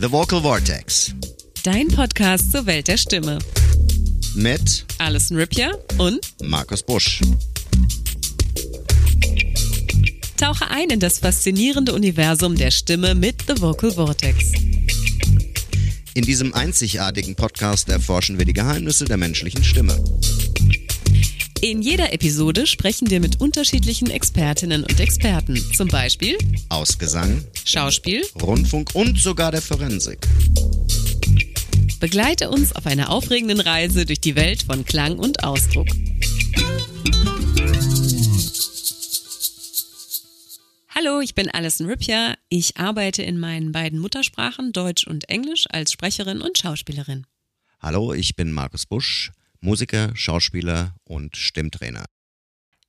The Vocal Vortex Dein Podcast zur Welt der Stimme. mit Alison Rippier und Markus Busch. tauche ein in das faszinierende Universum der Stimme mit The Vocal Vortex. In diesem einzigartigen Podcast erforschen wir die Geheimnisse der menschlichen Stimme. In jeder Episode sprechen wir mit unterschiedlichen Expertinnen und Experten. Zum Beispiel Aus Gesang, Schauspiel. Rundfunk und sogar der Forensik. Begleite uns auf einer aufregenden Reise durch die Welt von Klang und Ausdruck. Hallo, ich bin Alison Rippier. Ich arbeite in meinen beiden Muttersprachen, Deutsch und Englisch, als Sprecherin und Schauspielerin. Hallo, ich bin Markus Busch, Musiker, Schauspieler und Stimmtrainer.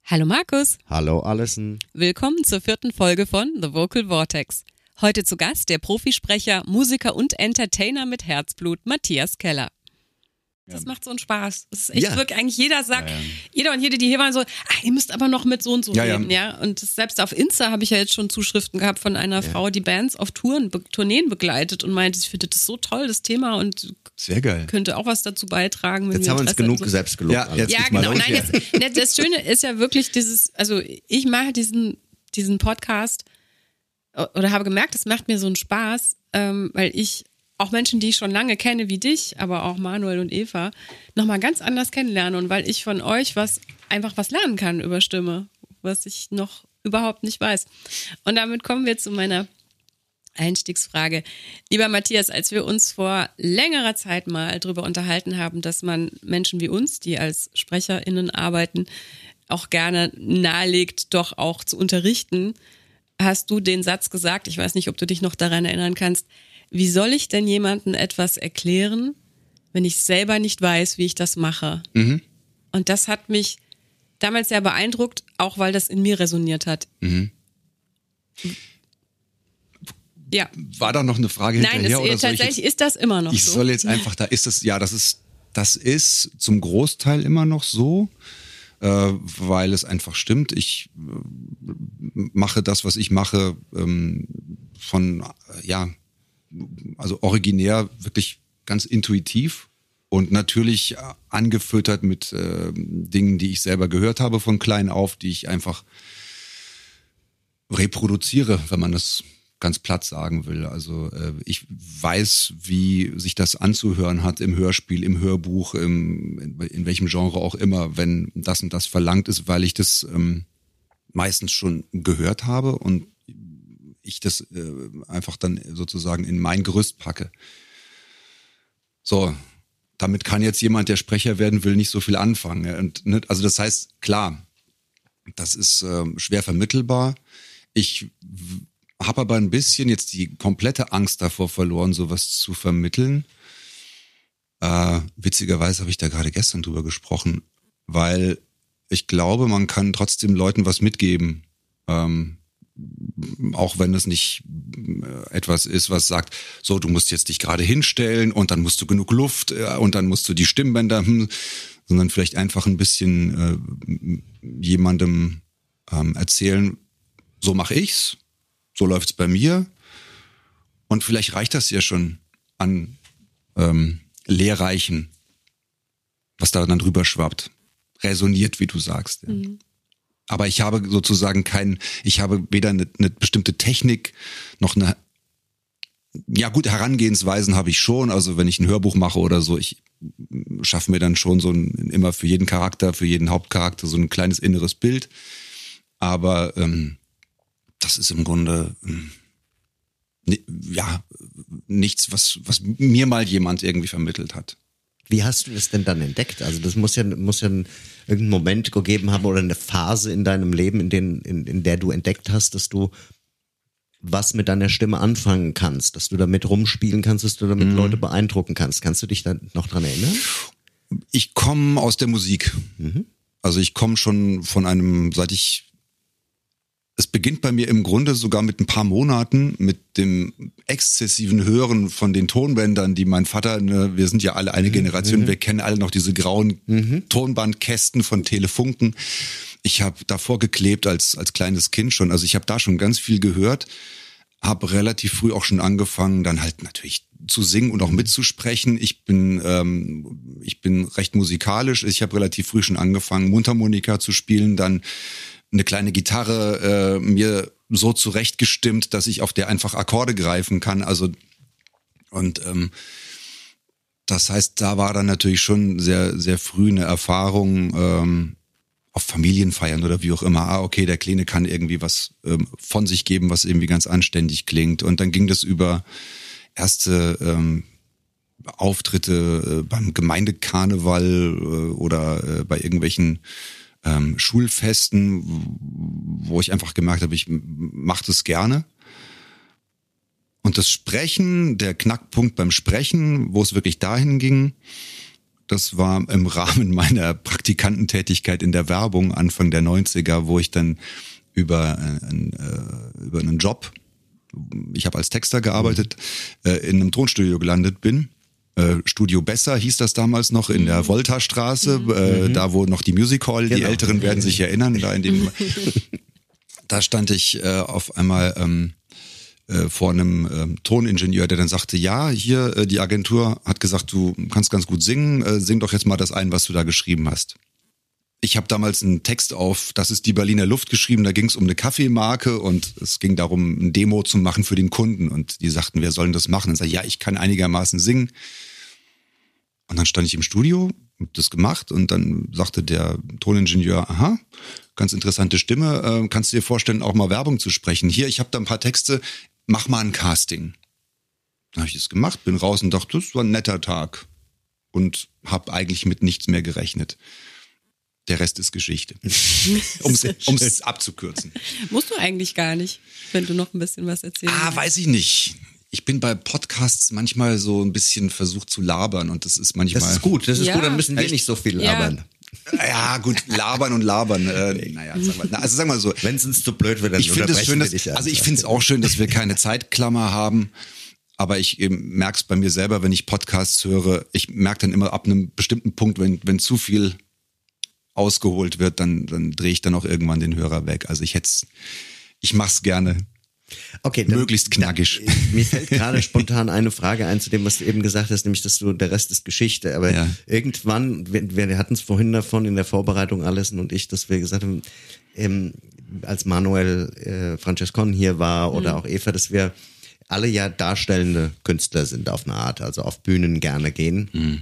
Hallo Markus, Hallo Alison. willkommen zur vierten Folge von The Vocal Vortex. Heute zu Gast der Profisprecher, Musiker und Entertainer mit Herzblut, Matthias Keller. Das macht so einen Spaß. Das ist echt Ja. wirklich, eigentlich jeder sagt, jeder und jede, die hier waren, so, ah, ihr müsst aber noch mit so und so Ja, ja. reden, ja. Und selbst auf Insta habe ich ja jetzt schon Zuschriften gehabt von einer Frau, die Bands auf Touren, be Tourneen begleitet und meinte, ich finde das so toll, das Thema und Sehr geil. könnte auch was dazu beitragen. wenn Jetzt wir haben wir uns genug so. selbst gelobt. Ja, jetzt Ja, genau. los Nein, jetzt, ne, das Schöne ist ja wirklich dieses, also ich mache diesen, diesen Podcast oder habe gemerkt, es macht mir so einen Spaß, ähm, weil ich auch Menschen, die ich schon lange kenne, wie dich, aber auch Manuel und Eva, nochmal ganz anders kennenlerne und weil ich von euch was, einfach was lernen kann über Stimme, was ich noch überhaupt nicht weiß. Und damit kommen wir zu meiner Einstiegsfrage. Lieber Matthias, als wir uns vor längerer Zeit mal darüber unterhalten haben, dass man Menschen wie uns, die als SprecherInnen arbeiten, auch gerne nahelegt, doch auch zu unterrichten, hast du den Satz gesagt, ich weiß nicht, ob du dich noch daran erinnern kannst, wie soll ich denn jemandem etwas erklären, wenn ich selber nicht weiß, wie ich das mache? Und das hat mich damals sehr beeindruckt, auch weil das in mir resoniert hat. Ja. War da noch eine Frage Nein, hinterher es, soll ich tatsächlich jetzt, ist das immer noch ich so. soll jetzt einfach da ist es ja, das ist das ist zum Großteil immer noch so, äh, weil es einfach stimmt. Ich äh, mache das, was ich mache, ähm, von äh, ja, also originär wirklich ganz intuitiv und natürlich angefüttert mit äh, Dingen, die ich selber gehört habe von klein auf, die ich einfach reproduziere, wenn man das ganz platt sagen will. Also äh, ich weiß, wie sich das anzuhören hat im Hörspiel, im Hörbuch, im, in, in welchem Genre auch immer, wenn das und das verlangt ist, weil ich das ähm, meistens schon gehört habe und ich das äh, einfach dann sozusagen in mein Gerüst packe. So, damit kann jetzt jemand, der Sprecher werden will, nicht so viel anfangen. Und, ne, also das heißt, klar, das ist ähm, schwer vermittelbar. Ich habe aber ein bisschen jetzt die komplette Angst davor verloren, sowas zu vermitteln. Äh, witzigerweise habe ich da gerade gestern drüber gesprochen, weil ich glaube, man kann trotzdem Leuten was mitgeben. Ähm, auch wenn es nicht äh, etwas ist, was sagt, so, du musst jetzt dich gerade hinstellen und dann musst du genug Luft äh, und dann musst du die Stimmbänder, hm, sondern vielleicht einfach ein bisschen äh, jemandem ähm, erzählen, so mache ich's, so läuft's bei mir und vielleicht reicht das ja schon an ähm, Lehrreichen, was da dann drüber schwappt, resoniert, wie du sagst. Ja. Aber ich habe sozusagen kein, ich habe weder eine, eine bestimmte Technik noch eine, ja gut, Herangehensweisen habe ich schon. Also wenn ich ein Hörbuch mache oder so, ich schaffe mir dann schon so ein, immer für jeden Charakter, für jeden Hauptcharakter so ein kleines inneres Bild. Aber ähm, das ist im Grunde ähm, ja nichts, was, was mir mal jemand irgendwie vermittelt hat. Wie hast du das denn dann entdeckt? Also das muss ja, muss ja einen, irgendeinen Moment gegeben haben oder eine Phase in deinem Leben, in, den, in, in der du entdeckt hast, dass du was mit deiner Stimme anfangen kannst, dass du damit rumspielen kannst, dass du damit Leute beeindrucken kannst. Kannst du dich da noch dran erinnern? Ich komme aus der Musik. Also ich komme schon von einem, seit ich es beginnt bei mir im Grunde sogar mit ein paar Monaten mit dem exzessiven Hören von den Tonbändern, die mein Vater, ne, wir sind ja alle eine Generation, wir kennen alle noch diese grauen Tonbandkästen von Telefunken. Ich habe davor geklebt als als kleines Kind schon, also ich habe da schon ganz viel gehört, habe relativ früh auch schon angefangen, dann halt natürlich zu singen und auch mitzusprechen. Ich bin ähm, ich bin recht musikalisch. Ich habe relativ früh schon angefangen, Mundharmonika zu spielen, dann eine kleine Gitarre äh, mir so zurechtgestimmt, dass ich auf der einfach Akkorde greifen kann. Also und ähm, das heißt, da war dann natürlich schon sehr sehr früh eine Erfahrung. Ähm, auf Familienfeiern oder wie auch immer, ah, okay, der Kleine kann irgendwie was ähm, von sich geben, was irgendwie ganz anständig klingt. Und dann ging das über erste ähm, Auftritte äh, beim Gemeindekarneval äh, oder äh, bei irgendwelchen ähm, Schulfesten, wo ich einfach gemerkt habe, ich mache das gerne. Und das Sprechen, der Knackpunkt beim Sprechen, wo es wirklich dahin ging, das war im Rahmen meiner Praktikantentätigkeit in der Werbung Anfang der 90er, wo ich dann über, ein, äh, über einen Job, ich habe als Texter gearbeitet, äh, in einem Tonstudio gelandet bin. Äh, Studio Besser hieß das damals noch in der Volta-Straße, mhm. äh, da wo noch die Music Hall, genau. die Älteren werden sich erinnern, da in dem, da stand ich äh, auf einmal ähm, äh, vor einem ähm, Toningenieur, der dann sagte, ja, hier äh, die Agentur hat gesagt, du kannst ganz gut singen, äh, sing doch jetzt mal das ein, was du da geschrieben hast. Ich habe damals einen Text auf, das ist die Berliner Luft geschrieben, da ging es um eine Kaffeemarke und es ging darum, ein Demo zu machen für den Kunden und die sagten, wir sollen das machen. Und sag, ja, ich kann einigermaßen singen. Und dann stand ich im Studio, hab das gemacht und dann sagte der Toningenieur, aha, ganz interessante Stimme, äh, kannst du dir vorstellen, auch mal Werbung zu sprechen? Hier, ich habe da ein paar Texte, mach mal ein Casting. Dann habe ich es gemacht, bin raus und dachte, das war ein netter Tag. Und habe eigentlich mit nichts mehr gerechnet. Der Rest ist Geschichte. um es abzukürzen. Musst du eigentlich gar nicht, wenn du noch ein bisschen was erzählst. Ah, weiß ich nicht. Ich bin bei Podcasts manchmal so ein bisschen versucht zu labern und das ist manchmal. Das ist gut, das ist ja. gut, dann müssen wir nicht so viel labern. Ja. Ja, gut, labern und labern. Äh, naja, sag mal, also sag mal so. Wenn es uns zu blöd wird, dann ich finde es schön, dass, Also ich finde es auch schön, dass wir keine Zeitklammer haben. Aber ich merke es bei mir selber, wenn ich Podcasts höre, ich merke dann immer ab einem bestimmten Punkt, wenn, wenn zu viel ausgeholt wird, dann, dann drehe ich dann auch irgendwann den Hörer weg. Also ich hätte ich mach's gerne. Okay, dann, möglichst knackig. Mir fällt gerade spontan eine Frage ein zu dem, was du eben gesagt hast, nämlich, dass du der Rest ist Geschichte. Aber ja. irgendwann, wir, wir hatten es vorhin davon in der Vorbereitung Alison und ich, dass wir gesagt haben, ähm, als Manuel äh, Francescon hier war oder mhm. auch Eva, dass wir alle ja darstellende Künstler sind auf eine Art, also auf Bühnen gerne gehen. Mhm.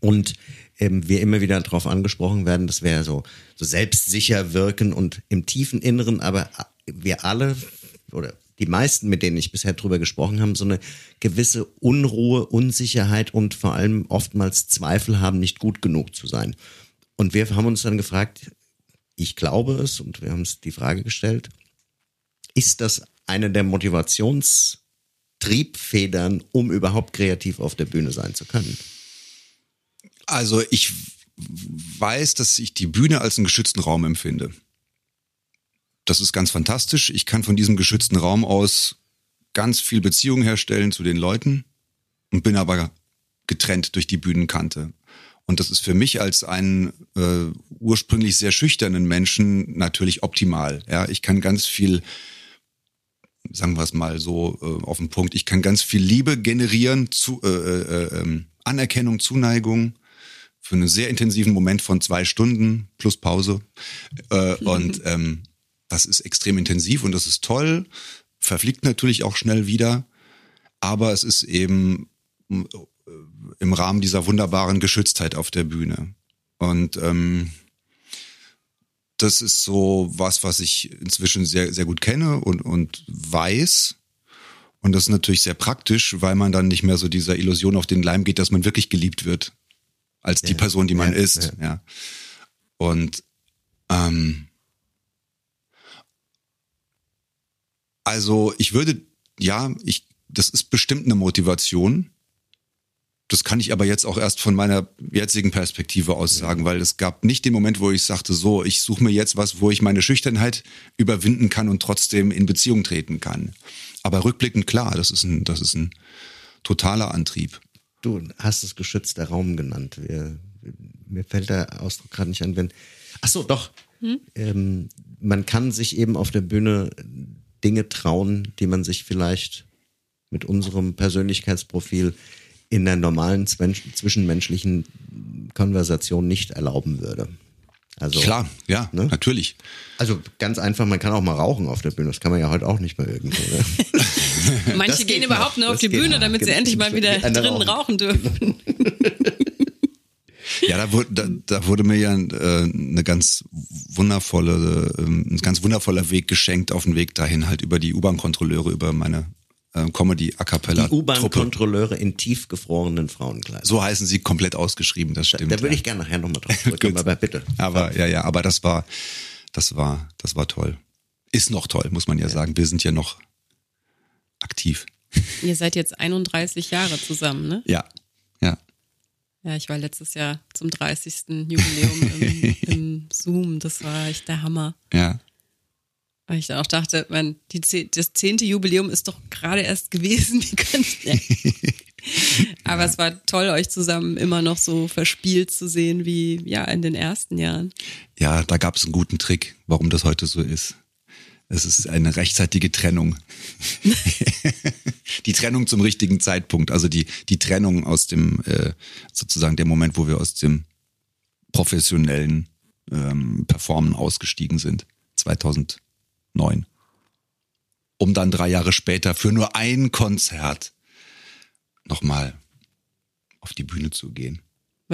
Und ähm, wir immer wieder darauf angesprochen werden, dass wir so, so selbstsicher wirken und im tiefen Inneren, aber wir alle oder die meisten, mit denen ich bisher drüber gesprochen habe, so eine gewisse Unruhe, Unsicherheit und vor allem oftmals Zweifel haben, nicht gut genug zu sein. Und wir haben uns dann gefragt, ich glaube es, und wir haben uns die Frage gestellt, ist das eine der Motivationstriebfedern, um überhaupt kreativ auf der Bühne sein zu können? Also ich weiß, dass ich die Bühne als einen geschützten Raum empfinde. Das ist ganz fantastisch. Ich kann von diesem geschützten Raum aus ganz viel Beziehung herstellen zu den Leuten und bin aber getrennt durch die Bühnenkante. Und das ist für mich als einen äh, ursprünglich sehr schüchternen Menschen natürlich optimal. Ja, ich kann ganz viel, sagen wir es mal so äh, auf den Punkt, ich kann ganz viel Liebe generieren, zu, äh, äh, ähm, Anerkennung, Zuneigung für einen sehr intensiven Moment von zwei Stunden plus Pause. Äh, und ähm, das ist extrem intensiv und das ist toll, verfliegt natürlich auch schnell wieder, aber es ist eben äh, im Rahmen dieser wunderbaren Geschütztheit auf der Bühne. Und ähm, das ist so was, was ich inzwischen sehr, sehr gut kenne und, und weiß. Und das ist natürlich sehr praktisch, weil man dann nicht mehr so dieser Illusion auf den Leim geht, dass man wirklich geliebt wird als ja, die Person, die man ja, ist. Ja. ja. Und ähm, Also ich würde, ja, ich, das ist bestimmt eine Motivation. Das kann ich aber jetzt auch erst von meiner jetzigen Perspektive aus sagen, weil es gab nicht den Moment, wo ich sagte, so, ich suche mir jetzt was, wo ich meine Schüchternheit überwinden kann und trotzdem in Beziehung treten kann. Aber rückblickend klar, das ist ein, das ist ein totaler Antrieb. Du hast es geschützter Raum genannt. Wir, mir fällt der Ausdruck gerade nicht an, wenn. Ach so, doch. Hm? Ähm, man kann sich eben auf der Bühne Dinge trauen, die man sich vielleicht mit unserem Persönlichkeitsprofil in der normalen zwischenmenschlichen Konversation nicht erlauben würde. Also, Klar, ja, ne? natürlich. Also ganz einfach, man kann auch mal rauchen auf der Bühne. Das kann man ja heute auch nicht mehr irgendwo. Ne? Manche gehen überhaupt nur auf die Bühne, damit sie endlich mal wieder drinnen rauchen, rauchen dürfen. Ja, da wurde, da, da wurde mir ja äh, eine ganz wundervolle, äh, ein ganz wundervoller Weg geschenkt auf den Weg dahin, halt über die U-Bahn-Kontrolleure, über meine äh, Comedy A Cappella. Die U-Bahn-Kontrolleure in tiefgefrorenen Frauenkleidern. So heißen sie komplett ausgeschrieben, das stimmt. Da, da würde ja. ich gerne nachher nochmal drauf zurückkommen, aber bitte. Aber ja, ja, aber das war, das war, das war toll. Ist noch toll, muss man ja, ja. sagen. Wir sind ja noch aktiv. Ihr seid jetzt 31 Jahre zusammen, ne? Ja, ja. Ja, ich war letztes Jahr zum 30. Jubiläum im, im Zoom. Das war echt der Hammer. Ja. Weil ich dann auch dachte, man, die, das zehnte Jubiläum ist doch gerade erst gewesen. Wie könnt, ja. Aber ja. es war toll, euch zusammen immer noch so verspielt zu sehen wie ja in den ersten Jahren. Ja, da gab es einen guten Trick, warum das heute so ist. Es ist eine rechtzeitige Trennung. die Trennung zum richtigen Zeitpunkt, also die, die Trennung aus dem, äh, sozusagen der Moment, wo wir aus dem professionellen ähm, Performen ausgestiegen sind. 2000 neun. Um dann drei Jahre später für nur ein Konzert nochmal auf die Bühne zu gehen.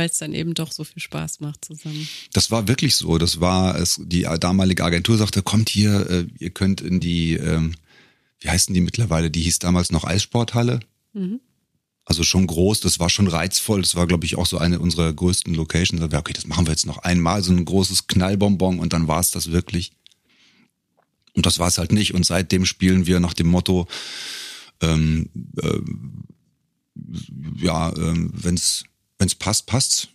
Weil es dann eben doch so viel Spaß macht zusammen. Das war wirklich so. Das war es, die damalige Agentur sagte, kommt hier, äh, ihr könnt in die, ähm, wie heißen die mittlerweile? Die hieß damals noch Eissporthalle. Mhm. Also schon groß, das war schon reizvoll. Das war, glaube ich, auch so eine unserer größten Locations. Okay, das machen wir jetzt noch einmal, so ein großes Knallbonbon und dann war es das wirklich. Und das war es halt nicht. Und seitdem spielen wir nach dem Motto, ähm, äh, ja, äh, wenn's wenn's passt, passt's.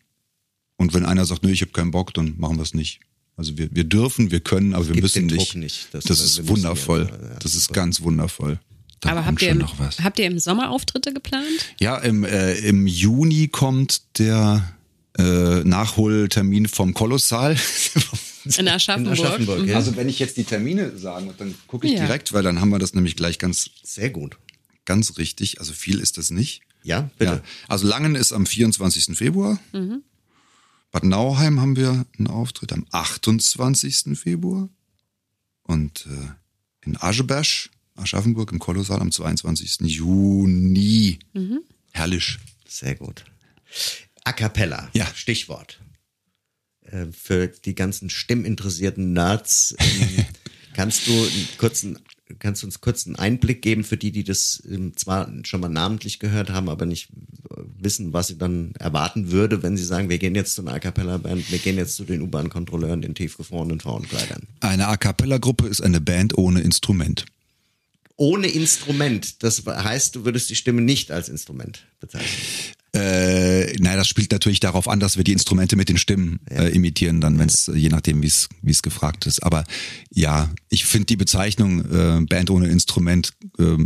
Und wenn einer sagt, nö, ich habe keinen Bock, dann machen wir es nicht. Also wir, wir dürfen, wir können, aber wir müssen nicht. nicht. Das, das ist wundervoll. Ja, ja, das ist ganz wundervoll. Da aber habt ihr, im, habt ihr im Sommer Auftritte geplant? Ja, im, äh, im Juni kommt der äh, Nachholtermin vom Kolossal. In Aschaffenburg. In Aschaffenburg mhm. Also wenn ich jetzt die Termine sage, dann gucke ich ja. direkt, weil dann haben wir das nämlich gleich ganz sehr gut. Ganz richtig. Also viel ist das nicht. Ja, bitte. Ja. Also Langen ist am 24. Februar. Mhm. Bad Nauheim haben wir einen Auftritt am 28. Februar. Und äh, in Ascheberg, Aschaffenburg im Kolossal am 22. Juni. Mhm. Herrlich. Sehr gut. A cappella. Ja. Stichwort. Äh, für die ganzen stimminteressierten Nerds. Ähm, kannst du einen kurzen, kannst du uns kurz einen Einblick geben für die, die das ähm, zwar schon mal namentlich gehört haben, aber nicht wissen, was sie dann erwarten würde, wenn sie sagen, wir gehen jetzt zu einer A Cappella Band, wir gehen jetzt zu den U-Bahn-Kontrolleuren, den tiefgefrorenen Frauenkleidern. Eine A Cappella Gruppe ist eine Band ohne Instrument. Ohne Instrument. Das heißt, du würdest die Stimme nicht als Instrument bezeichnen. Äh, naja, das spielt natürlich darauf an, dass wir die Instrumente mit den Stimmen ja. äh, imitieren, dann, wenn es je nachdem, wie es gefragt ist. Aber ja, ich finde die Bezeichnung äh, Band ohne Instrument äh,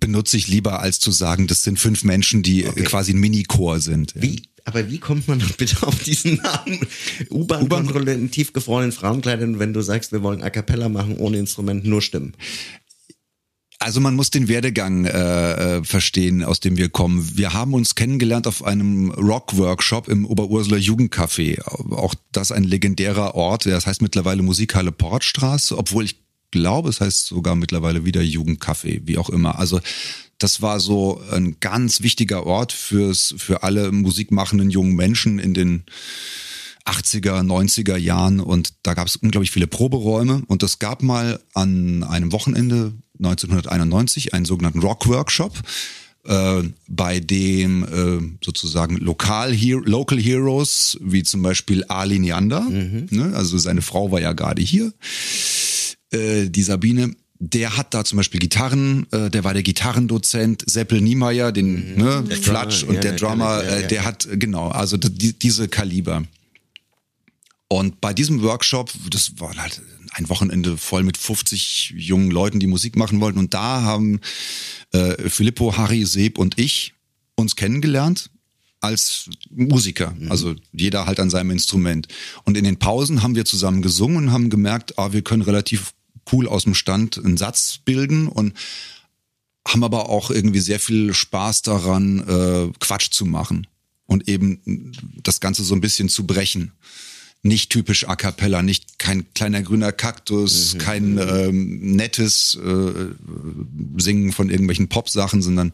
benutze ich lieber, als zu sagen, das sind fünf Menschen, die okay. quasi ein Mini-Chor sind. Wie? Aber wie kommt man bitte auf diesen Namen? U-Bahn-Kontrolle in tiefgefrorenen Frauenkleidern, wenn du sagst, wir wollen A Cappella machen, ohne Instrument, nur Stimmen? Also man muss den Werdegang äh, äh, verstehen, aus dem wir kommen. Wir haben uns kennengelernt auf einem Rock-Workshop im Oberursler Jugendcafé. Auch das ein legendärer Ort. Das heißt mittlerweile Musikhalle Portstraße, obwohl ich glaube, es heißt sogar mittlerweile wieder Jugendcafé, wie auch immer. Also das war so ein ganz wichtiger Ort fürs für alle musikmachenden jungen Menschen in den 80er, 90er Jahren und da gab es unglaublich viele Proberäume und es gab mal an einem Wochenende 1991 einen sogenannten Rock-Workshop, äh, bei dem äh, sozusagen Lokal Hero, Local Heroes, wie zum Beispiel Ali Neander, mhm. ne, also seine Frau war ja gerade hier, äh, die Sabine, der hat da zum Beispiel Gitarren, äh, der war der Gitarrendozent, Seppel Niemeyer, den mhm. ne, Flatsch und ja, der Drummer, ja, ja, äh, der hat, genau, also die, diese Kaliber. Und bei diesem Workshop, das war halt ein Wochenende voll mit 50 jungen Leuten, die Musik machen wollten. Und da haben äh, Filippo, Harry, Seb und ich uns kennengelernt als Musiker. Mhm. Also jeder halt an seinem Instrument. Und in den Pausen haben wir zusammen gesungen und haben gemerkt, ah, wir können relativ cool aus dem Stand einen Satz bilden und haben aber auch irgendwie sehr viel Spaß daran, äh, Quatsch zu machen und eben das Ganze so ein bisschen zu brechen. Nicht typisch a cappella, nicht kein kleiner grüner Kaktus, mhm. kein ähm, nettes äh, Singen von irgendwelchen Pop-Sachen, sondern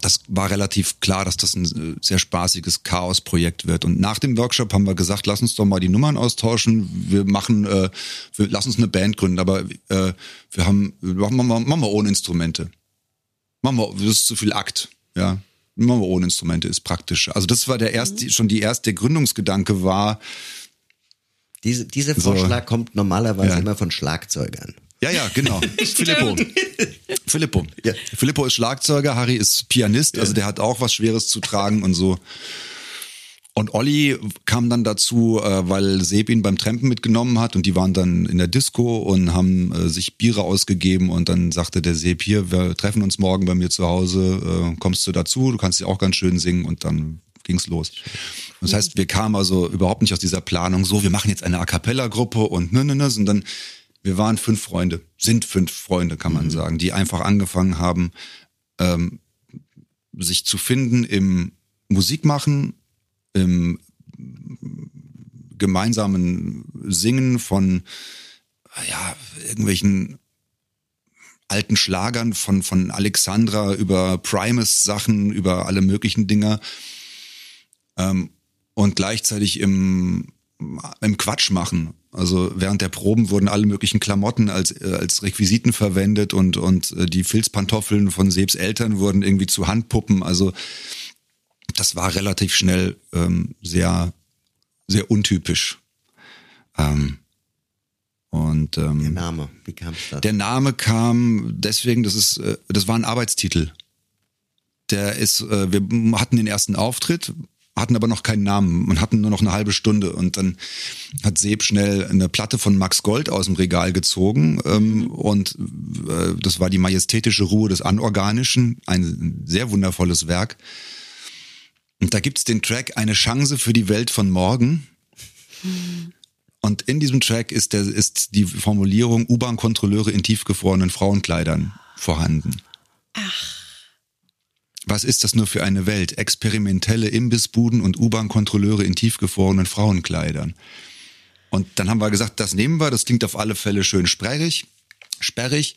das war relativ klar, dass das ein sehr spaßiges Chaos-Projekt wird. Und nach dem Workshop haben wir gesagt, lass uns doch mal die Nummern austauschen. Wir machen, äh, wir, lass uns eine Band gründen, aber äh, wir haben, machen wir, machen wir ohne Instrumente. Machen wir, das ist zu viel Akt, ja. Wir ohne Instrumente, ist praktisch. Also das war der erste, mhm. schon die erste Gründungsgedanke war. Diese, dieser Vorschlag so, kommt normalerweise ja. immer von Schlagzeugern. Ja, ja, genau. Filippo. Filippo. Ja. Filippo ist Schlagzeuger, Harry ist Pianist, also der hat auch was Schweres zu tragen und so. Und Olli kam dann dazu, äh, weil Seb ihn beim Trampen mitgenommen hat und die waren dann in der Disco und haben äh, sich Biere ausgegeben und dann sagte der Seb hier, wir treffen uns morgen bei mir zu Hause, äh, kommst du dazu, du kannst ja auch ganz schön singen und dann ging's los. Das heißt, wir kamen also überhaupt nicht aus dieser Planung, so, wir machen jetzt eine A Cappella-Gruppe und ne, ne, ne, sondern wir waren fünf Freunde, sind fünf Freunde, kann man mhm. sagen, die einfach angefangen haben, ähm, sich zu finden im Musikmachen, im gemeinsamen Singen von ja, irgendwelchen alten Schlagern von, von Alexandra über Primus Sachen, über alle möglichen Dinger. Ähm, und gleichzeitig im, im Quatsch machen. Also während der Proben wurden alle möglichen Klamotten als, äh, als Requisiten verwendet und, und äh, die Filzpantoffeln von Sebs Eltern wurden irgendwie zu Handpuppen. Also das war relativ schnell ähm, sehr, sehr untypisch. Ähm, und ähm, der Name, wie kam es da? Der Name kam deswegen, das ist, äh, das war ein Arbeitstitel. Der ist, äh, wir hatten den ersten Auftritt, hatten aber noch keinen Namen und hatten nur noch eine halbe Stunde. Und dann hat Seb schnell eine Platte von Max Gold aus dem Regal gezogen. Ähm, und äh, das war die majestätische Ruhe des Anorganischen, ein sehr wundervolles Werk. Und da gibt's den Track Eine Chance für die Welt von morgen. Und in diesem Track ist, der, ist die Formulierung U-Bahn-Kontrolleure in tiefgefrorenen Frauenkleidern vorhanden. Ach. Was ist das nur für eine Welt? Experimentelle Imbissbuden und U-Bahn-Kontrolleure in tiefgefrorenen Frauenkleidern. Und dann haben wir gesagt, das nehmen wir, das klingt auf alle Fälle schön sperrig, sperrig.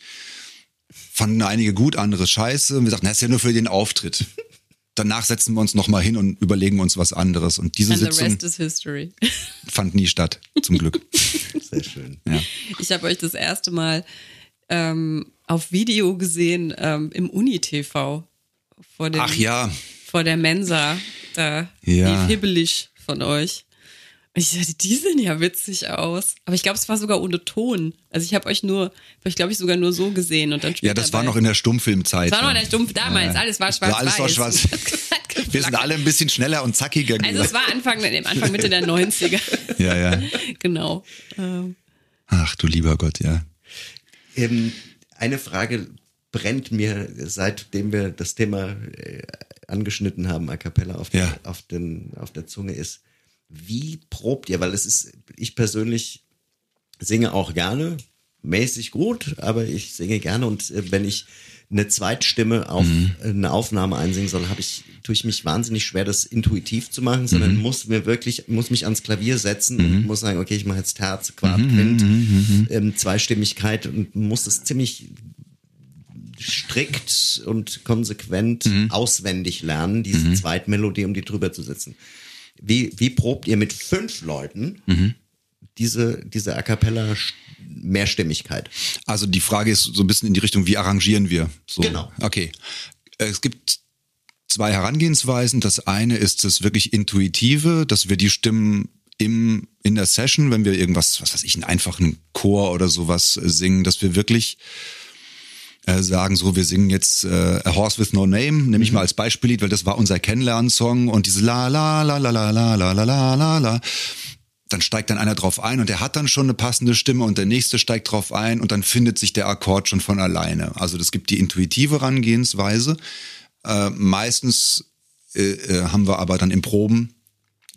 Fanden einige gut, andere scheiße. Und wir sagten, das ist ja nur für den Auftritt. Danach setzen wir uns nochmal hin und überlegen uns was anderes. Und diese And Sitzung fand nie statt, zum Glück. Sehr schön. Ja. Ich habe euch das erste Mal ähm, auf Video gesehen ähm, im Uni-TV vor dem, Ach ja. vor der Mensa. Da ja. lief hibbelig von euch. Ich dachte, die sehen ja witzig aus. Aber ich glaube, es war sogar ohne Ton. Also ich habe euch nur, habe ich glaube ich sogar nur so gesehen und dann Ja, das war noch in der Stummfilmzeit. Das war noch in der Stummfilm damals. Ja. Alles war schwarz-weiß. Alles war schwarz. Wir sind alle ein bisschen schneller und zackiger geworden. Also es war Anfang, Anfang Mitte der 90er. ja, ja. Genau. Ähm. Ach du lieber Gott, ja. Ähm, eine Frage brennt mir, seitdem wir das Thema äh, angeschnitten haben, a cappella auf, ja. der, auf, den, auf der Zunge ist. Wie probt ihr? Weil es ist, ich persönlich singe auch gerne, mäßig gut, aber ich singe gerne und äh, wenn ich eine Zweitstimme auf mhm. eine Aufnahme einsingen soll, habe ich tue ich mich wahnsinnig schwer, das intuitiv zu machen, sondern mhm. muss mir wirklich muss mich ans Klavier setzen mhm. und muss sagen, okay, ich mache jetzt Terz, Quart, mhm, Quint, mhm, mhm, ähm, Zweistimmigkeit und muss das ziemlich strikt und konsequent auswendig lernen, diese. Zweitmelodie, um die drüber zu setzen. Wie, wie probt ihr mit fünf Leuten mhm. diese, diese A Cappella Mehrstimmigkeit? Also die Frage ist so ein bisschen in die Richtung, wie arrangieren wir? So. Genau. Okay. Es gibt zwei Herangehensweisen. Das eine ist das wirklich intuitive, dass wir die Stimmen im, in der Session, wenn wir irgendwas, was weiß ich, einen einfachen Chor oder sowas singen, dass wir wirklich äh, sagen, so, wir singen jetzt äh, A Horse with No Name, nehme ich mhm. mal als Beispiellied, weil das war unser Kennenlernsong und diese la la la la la la la la la la la dann steigt dann einer drauf ein und der hat dann schon eine passende Stimme und der nächste steigt drauf ein und dann findet sich der Akkord schon von alleine. Also das gibt die intuitive Herangehensweise. Äh, meistens äh, äh, haben wir aber dann im Proben,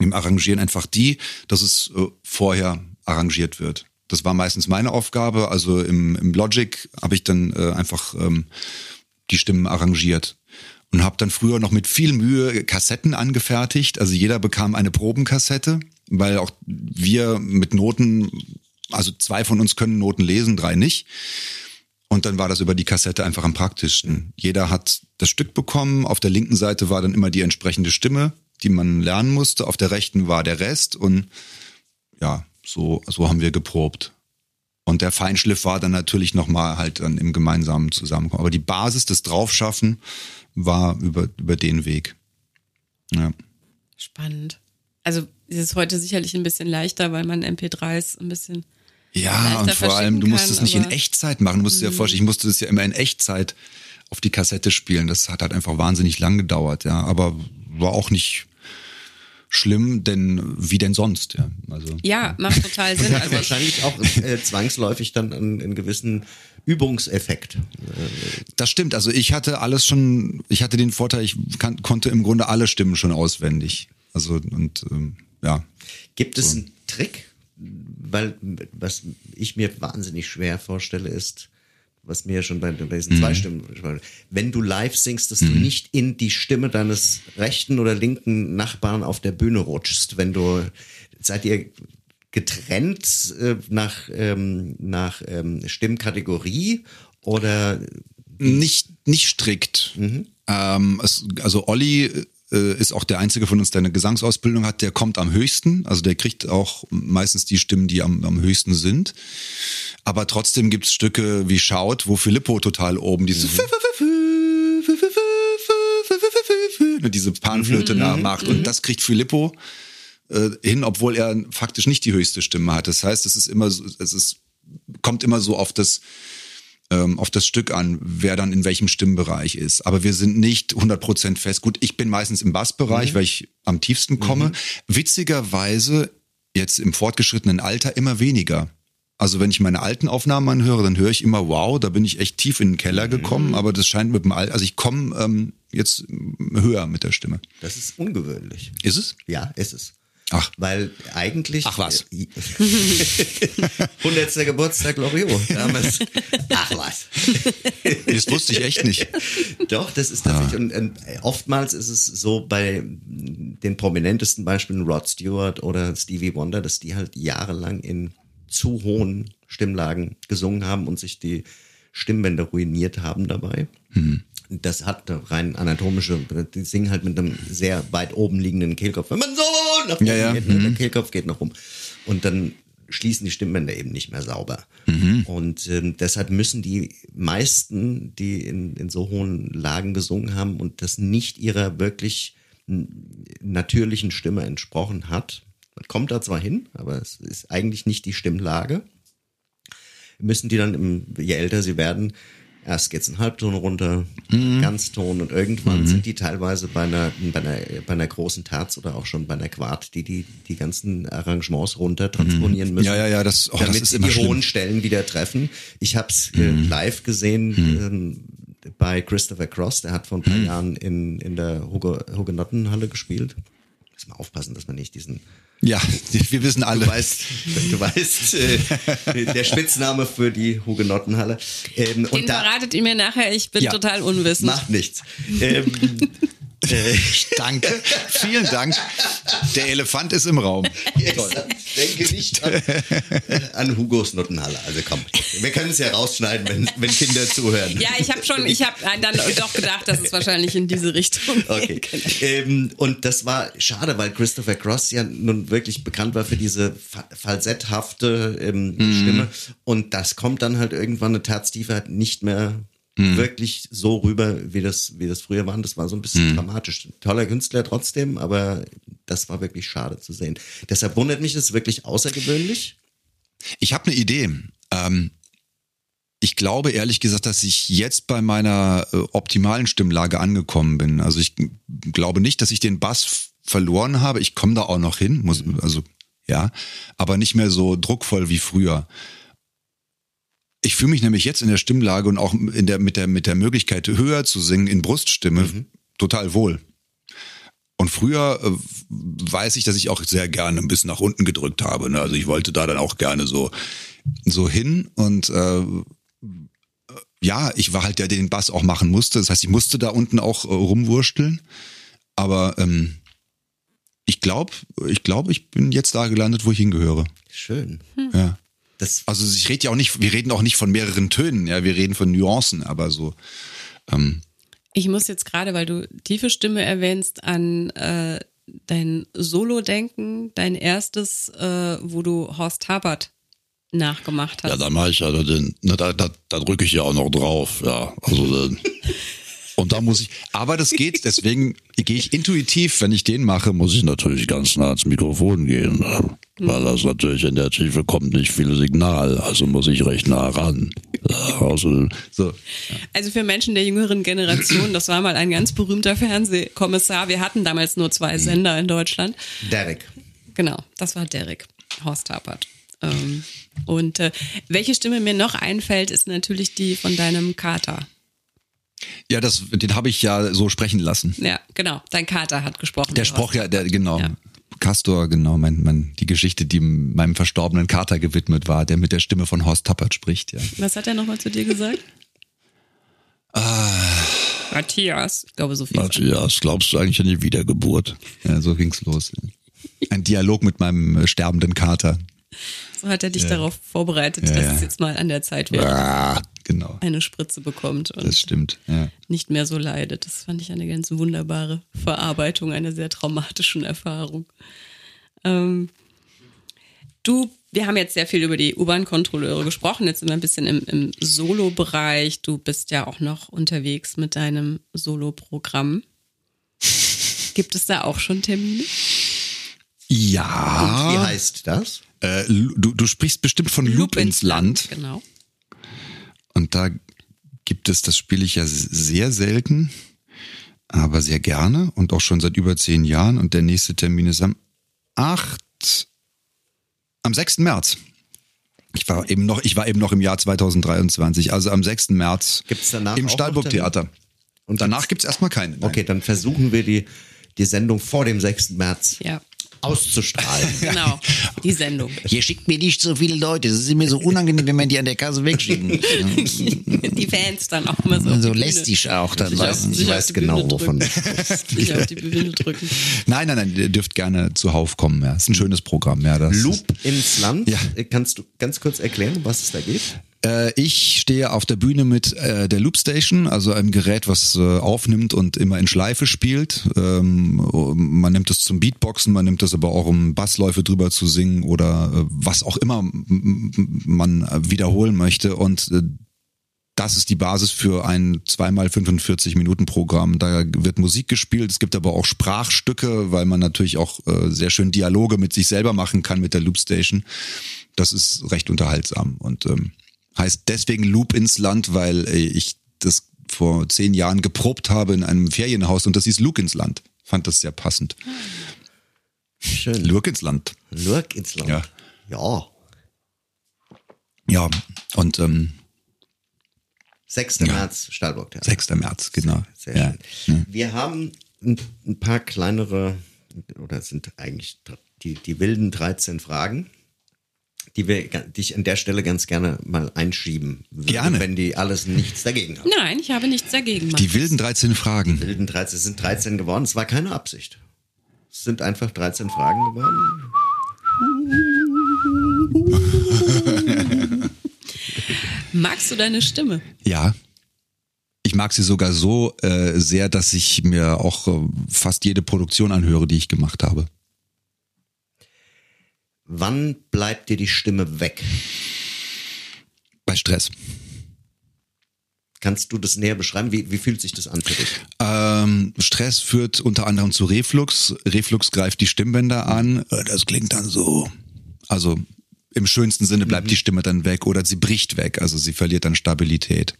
im Arrangieren einfach die, dass es äh, vorher arrangiert wird. Das war meistens meine Aufgabe. Also im, im Logic habe ich dann äh, einfach ähm, die Stimmen arrangiert und habe dann früher noch mit viel Mühe Kassetten angefertigt. Also jeder bekam eine Probenkassette, weil auch wir mit Noten, also zwei von uns können Noten lesen, drei nicht. Und dann war das über die Kassette einfach am praktischsten. Jeder hat das Stück bekommen. Auf der linken Seite war dann immer die entsprechende Stimme, die man lernen musste. Auf der rechten war der Rest. Und ja, so, so haben wir geprobt. Und der Feinschliff war dann natürlich nochmal halt dann im gemeinsamen Zusammenkommen. Aber die Basis des Draufschaffen war über, über den Weg. Ja. Spannend. Also ist es heute sicherlich ein bisschen leichter, weil man MP3s ein bisschen ja, und vor allem, du musst es nicht in Echtzeit machen. Du musst dir ja vorstellen, ich musste das ja immer in Echtzeit auf die Kassette spielen. Das hat halt einfach wahnsinnig lang gedauert, ja. Aber war auch nicht schlimm, denn wie denn sonst, ja. Also, ja, macht total Sinn. Also wahrscheinlich auch äh, zwangsläufig dann einen, einen gewissen Übungseffekt. Das stimmt. Also ich hatte alles schon, ich hatte den Vorteil, ich kann, konnte im Grunde alle Stimmen schon auswendig. Also und ähm, ja. Gibt es so. einen Trick, weil was ich mir wahnsinnig schwer vorstelle, ist, was mir schon bei, bei diesen mhm. zwei Stimmen, wenn du live singst, dass mhm. du nicht in die Stimme deines rechten oder linken Nachbarn auf der Bühne rutschst, wenn du, seid ihr getrennt äh, nach, ähm, nach ähm, Stimmkategorie oder? Nicht, nicht strikt. Mhm. Ähm, es, also Olli äh, ist auch der einzige von uns, der eine Gesangsausbildung hat, der kommt am höchsten. Also der kriegt auch meistens die Stimmen, die am, am höchsten sind. Aber trotzdem gibt's Stücke wie Schaut, wo Filippo total oben diese mhm. diese Panflöte mhm. nachmacht. Und das kriegt Filippo äh, hin, obwohl er faktisch nicht die höchste Stimme hat. Das heißt, es ist immer so, es ist, kommt immer so auf das ähm, auf das Stück an, wer dann in welchem Stimmbereich ist. Aber wir sind nicht 100% fest. Gut, ich bin meistens im Bassbereich, mhm. weil ich am tiefsten komme. Mhm. Witzigerweise jetzt im fortgeschrittenen Alter immer weniger. Also wenn ich meine alten Aufnahmen anhöre, dann höre ich immer, wow, da bin ich echt tief in den Keller mhm. gekommen, mhm. aber das scheint mit dem Alter, also ich komme ähm, jetzt höher mit der Stimme. Das ist ungewöhnlich. Ist es? Ja, ist es. Ach. Weil eigentlich. Ach was. 100. Geburtstag Loriot damals. Ach was. Das wusste ich echt nicht. Doch, das ist tatsächlich. Ja. Und, und, oftmals ist es so bei den prominentesten Beispielen Rod Stewart oder Stevie Wonder, dass die halt jahrelang in zu hohen Stimmlagen gesungen haben und sich die Stimmbänder ruiniert haben dabei. Mhm das hat rein anatomische, die singen halt mit einem sehr weit oben liegenden Kehlkopf. Wenn man so nach ja, ja. geht, ne, mhm. der Kehlkopf geht noch rum. Und dann schließen die Stimmbänder eben nicht mehr sauber. Mhm. Und ähm, deshalb müssen die meisten, die in, in so hohen Lagen gesungen haben und das nicht ihrer wirklich natürlichen Stimme entsprochen hat, man kommt da zwar hin, aber es ist eigentlich nicht die Stimmlage, müssen die dann, im, je älter sie werden, Erst geht's einen Halbton runter, mhm. Ganzton und irgendwann mhm. sind die teilweise bei einer, bei einer, bei einer großen Terz oder auch schon bei einer Quart, die die, die ganzen Arrangements runter transponieren müssen. Ja, ja, ja, das, oh, damit das ist die schlimm. hohen Stellen wieder treffen. Ich habe es äh, mhm. live gesehen Mhm. ähm, bei Christopher Cross, der hat vor ein paar Mhm. Jahren in, in der Hugenottenhalle gespielt. Muss mal aufpassen, dass man nicht diesen Ja, wir wissen alle. Du weißt, du weißt äh, der Spitzname für die Hugenottenhalle. Ähm, Den und da, verratet ihr mir nachher, ich bin Ja. total unwissend. Macht nichts. Ähm, Danke, vielen Dank. Der Elefant ist im Raum. Toll. Denke nicht an, an Hugos Nottenhalle. Also komm, wir können es ja rausschneiden, wenn, wenn Kinder zuhören. Ja, ich habe schon, ich habe dann doch gedacht, dass es wahrscheinlich in diese Richtung Okay. geht. Ähm, und das war schade, weil Christopher Cross ja nun wirklich bekannt war für diese fa falsetthafte ähm, Stimme. Und das kommt dann halt irgendwann eine Terz tiefer halt nicht mehr wirklich so rüber, wie das, wie das früher war. Und Das war so ein bisschen dramatisch. Toller Künstler trotzdem, aber das war wirklich schade zu sehen. Deshalb wundert mich das wirklich außergewöhnlich. Ich habe eine Idee. Ähm, ich glaube ehrlich gesagt, dass ich jetzt bei meiner äh, optimalen Stimmlage angekommen bin. Also ich glaube nicht, dass ich den Bass verloren habe. Ich komme da auch noch hin, muss also ja, aber nicht mehr so druckvoll wie früher. Ich fühle mich nämlich jetzt in der Stimmlage und auch in der mit der mit der Möglichkeit höher zu singen in Bruststimme total wohl. Und früher äh, weiß ich, dass ich auch sehr gerne ein bisschen nach unten gedrückt habe. Ne? Also ich wollte da dann auch gerne so so hin und äh, ja, ich war halt der, der den Bass auch machen musste. Das heißt, ich musste da unten auch äh, rumwursteln. Aber ähm, ich glaube, ich glaube, ich bin jetzt da gelandet, wo ich hingehöre. Schön. Ja. Das, Also ich rede ja auch nicht, wir reden auch nicht von mehreren Tönen, ja, wir reden von Nuancen, aber so. Ähm, Ich muss jetzt gerade, weil du tiefe Stimme erwähnst, an äh, dein Solo denken, dein erstes, äh, wo du Horst Habert nachgemacht hast. Ja, da mache ich ja den, ne, da, da, da drücke ich ja auch noch drauf, ja. Also dann, und da muss ich, aber das geht, deswegen gehe ich intuitiv, wenn ich den mache, muss ich natürlich ganz nah ans Mikrofon gehen? Weil das natürlich in der Tiefe kommt nicht viel Signal, also muss ich recht nah ran. Also, so. Also für Menschen der jüngeren Generation, das war mal ein ganz berühmter Fernsehkommissar. Wir hatten damals nur zwei Sender in Deutschland. Derek. Genau, das war Derek Horst Tapert. Ähm, und äh, welche Stimme mir noch einfällt, ist natürlich die von deinem Kater. Ja, das, den habe ich ja so sprechen lassen. Ja, genau. Dein Kater hat gesprochen. Der Horst ja, der, genau. Ja. Castor, genau, mein, mein, die Geschichte, die meinem verstorbenen Kater gewidmet war, der mit der Stimme von Horst Tappert spricht, ja. Was hat er nochmal zu dir gesagt? Matthias. Ich glaube, so viel. Matthias, glaubst du eigentlich an die Wiedergeburt? ja so ging's los. Ein Dialog mit meinem sterbenden Kater. So hat er dich darauf vorbereitet, Ja, dass ja. es jetzt mal an der Zeit Ah, genau. eine Spritze bekommt und Das stimmt, ja. nicht mehr so leidet. Das fand ich eine ganz wunderbare Verarbeitung einer sehr traumatischen Erfahrung. Ähm, du, wir haben jetzt sehr viel über die U-Bahn-Kontrolleure gesprochen. Jetzt sind wir ein bisschen im, im Solo-Bereich. Du bist ja auch noch unterwegs mit deinem Solo-Programm. Gibt es da auch schon Termine? Wie Ja. heißt das? Äh, du, du sprichst bestimmt von Loop, ins Land. Genau. Und da gibt es, das spiele ich ja sehr selten, aber sehr gerne und auch schon seit über zehn Jahren. Und der nächste Termin ist am 8. am 6. März. Ich war eben noch, ich war eben noch im Jahr 2023, also am 6. März Gibt's danach im auch noch Stallburg Theater. Und danach gibt's erstmal keine. nein. Okay, dann versuchen wir die, die Sendung vor dem 6. März Ja, auszustrahlen. genau. Die Sendung. Ihr schickt mir nicht so viele Leute, das ist mir so unangenehm, wenn man die an der Kasse wegschicken. Die Fans dann auch immer so. so lästig auch dann. Sich Ich auf weiß die genau, Bühne wovon. Sich auf die Bühne drücken. Nein, nein, nein, ihr dürft gerne zuhauf kommen. Ja, ist ein schönes Programm. Ja, das Loop ins Land. Ja. Kannst du ganz kurz erklären, um was es da geht? Äh, ich stehe auf der Bühne mit äh, der Loop Station, also einem Gerät, was äh, aufnimmt und immer in Schleife spielt. Ähm, man nimmt es zum Beatboxen, man nimmt es aber auch, um Bassläufe drüber zu singen oder äh, was auch immer man wiederholen möchte. Und äh, das ist die Basis für ein zweimal 45 Minuten Programm. Da wird Musik gespielt. Es gibt aber auch Sprachstücke, weil man natürlich auch äh, sehr schön Dialoge mit sich selber machen kann mit der Loop Station. Das ist recht unterhaltsam und ähm, heißt deswegen Loop ins Land, weil äh, ich das vor zehn Jahren geprobt habe in einem Ferienhaus und das hieß Luke ins Land. Fand das sehr passend. Schön. Luke ins Land. Lurk ins Land. Ja. ja. Ja, und ähm, 6. Ja. März, Stahlburg Theater. 6. März, genau. Sehr ja. schön. Wir haben ein, ein paar kleinere, oder sind eigentlich die, die wilden 13 Fragen, die wir die ich an der Stelle ganz gerne mal einschieben würde, Gerne. wenn die alles nichts dagegen haben. Nein, ich habe nichts dagegen. Die Markus. wilden 13 Fragen. Die wilden 13 es sind 13 geworden, es war keine Absicht. Es sind einfach 13 Fragen geworden. Magst du deine Stimme? Ja. Ich mag sie sogar so äh, sehr, dass ich mir auch äh, fast jede Produktion anhöre, die ich gemacht habe. Wann bleibt dir die Stimme weg? Bei Stress. Kannst du das näher beschreiben? Wie, wie fühlt sich das an für dich? Ähm, Stress führt unter anderem zu Reflux. Reflux greift die Stimmbänder an. Äh, Das klingt dann so. Also im schönsten Sinne bleibt die Stimme dann weg oder sie bricht weg. Also sie verliert dann Stabilität.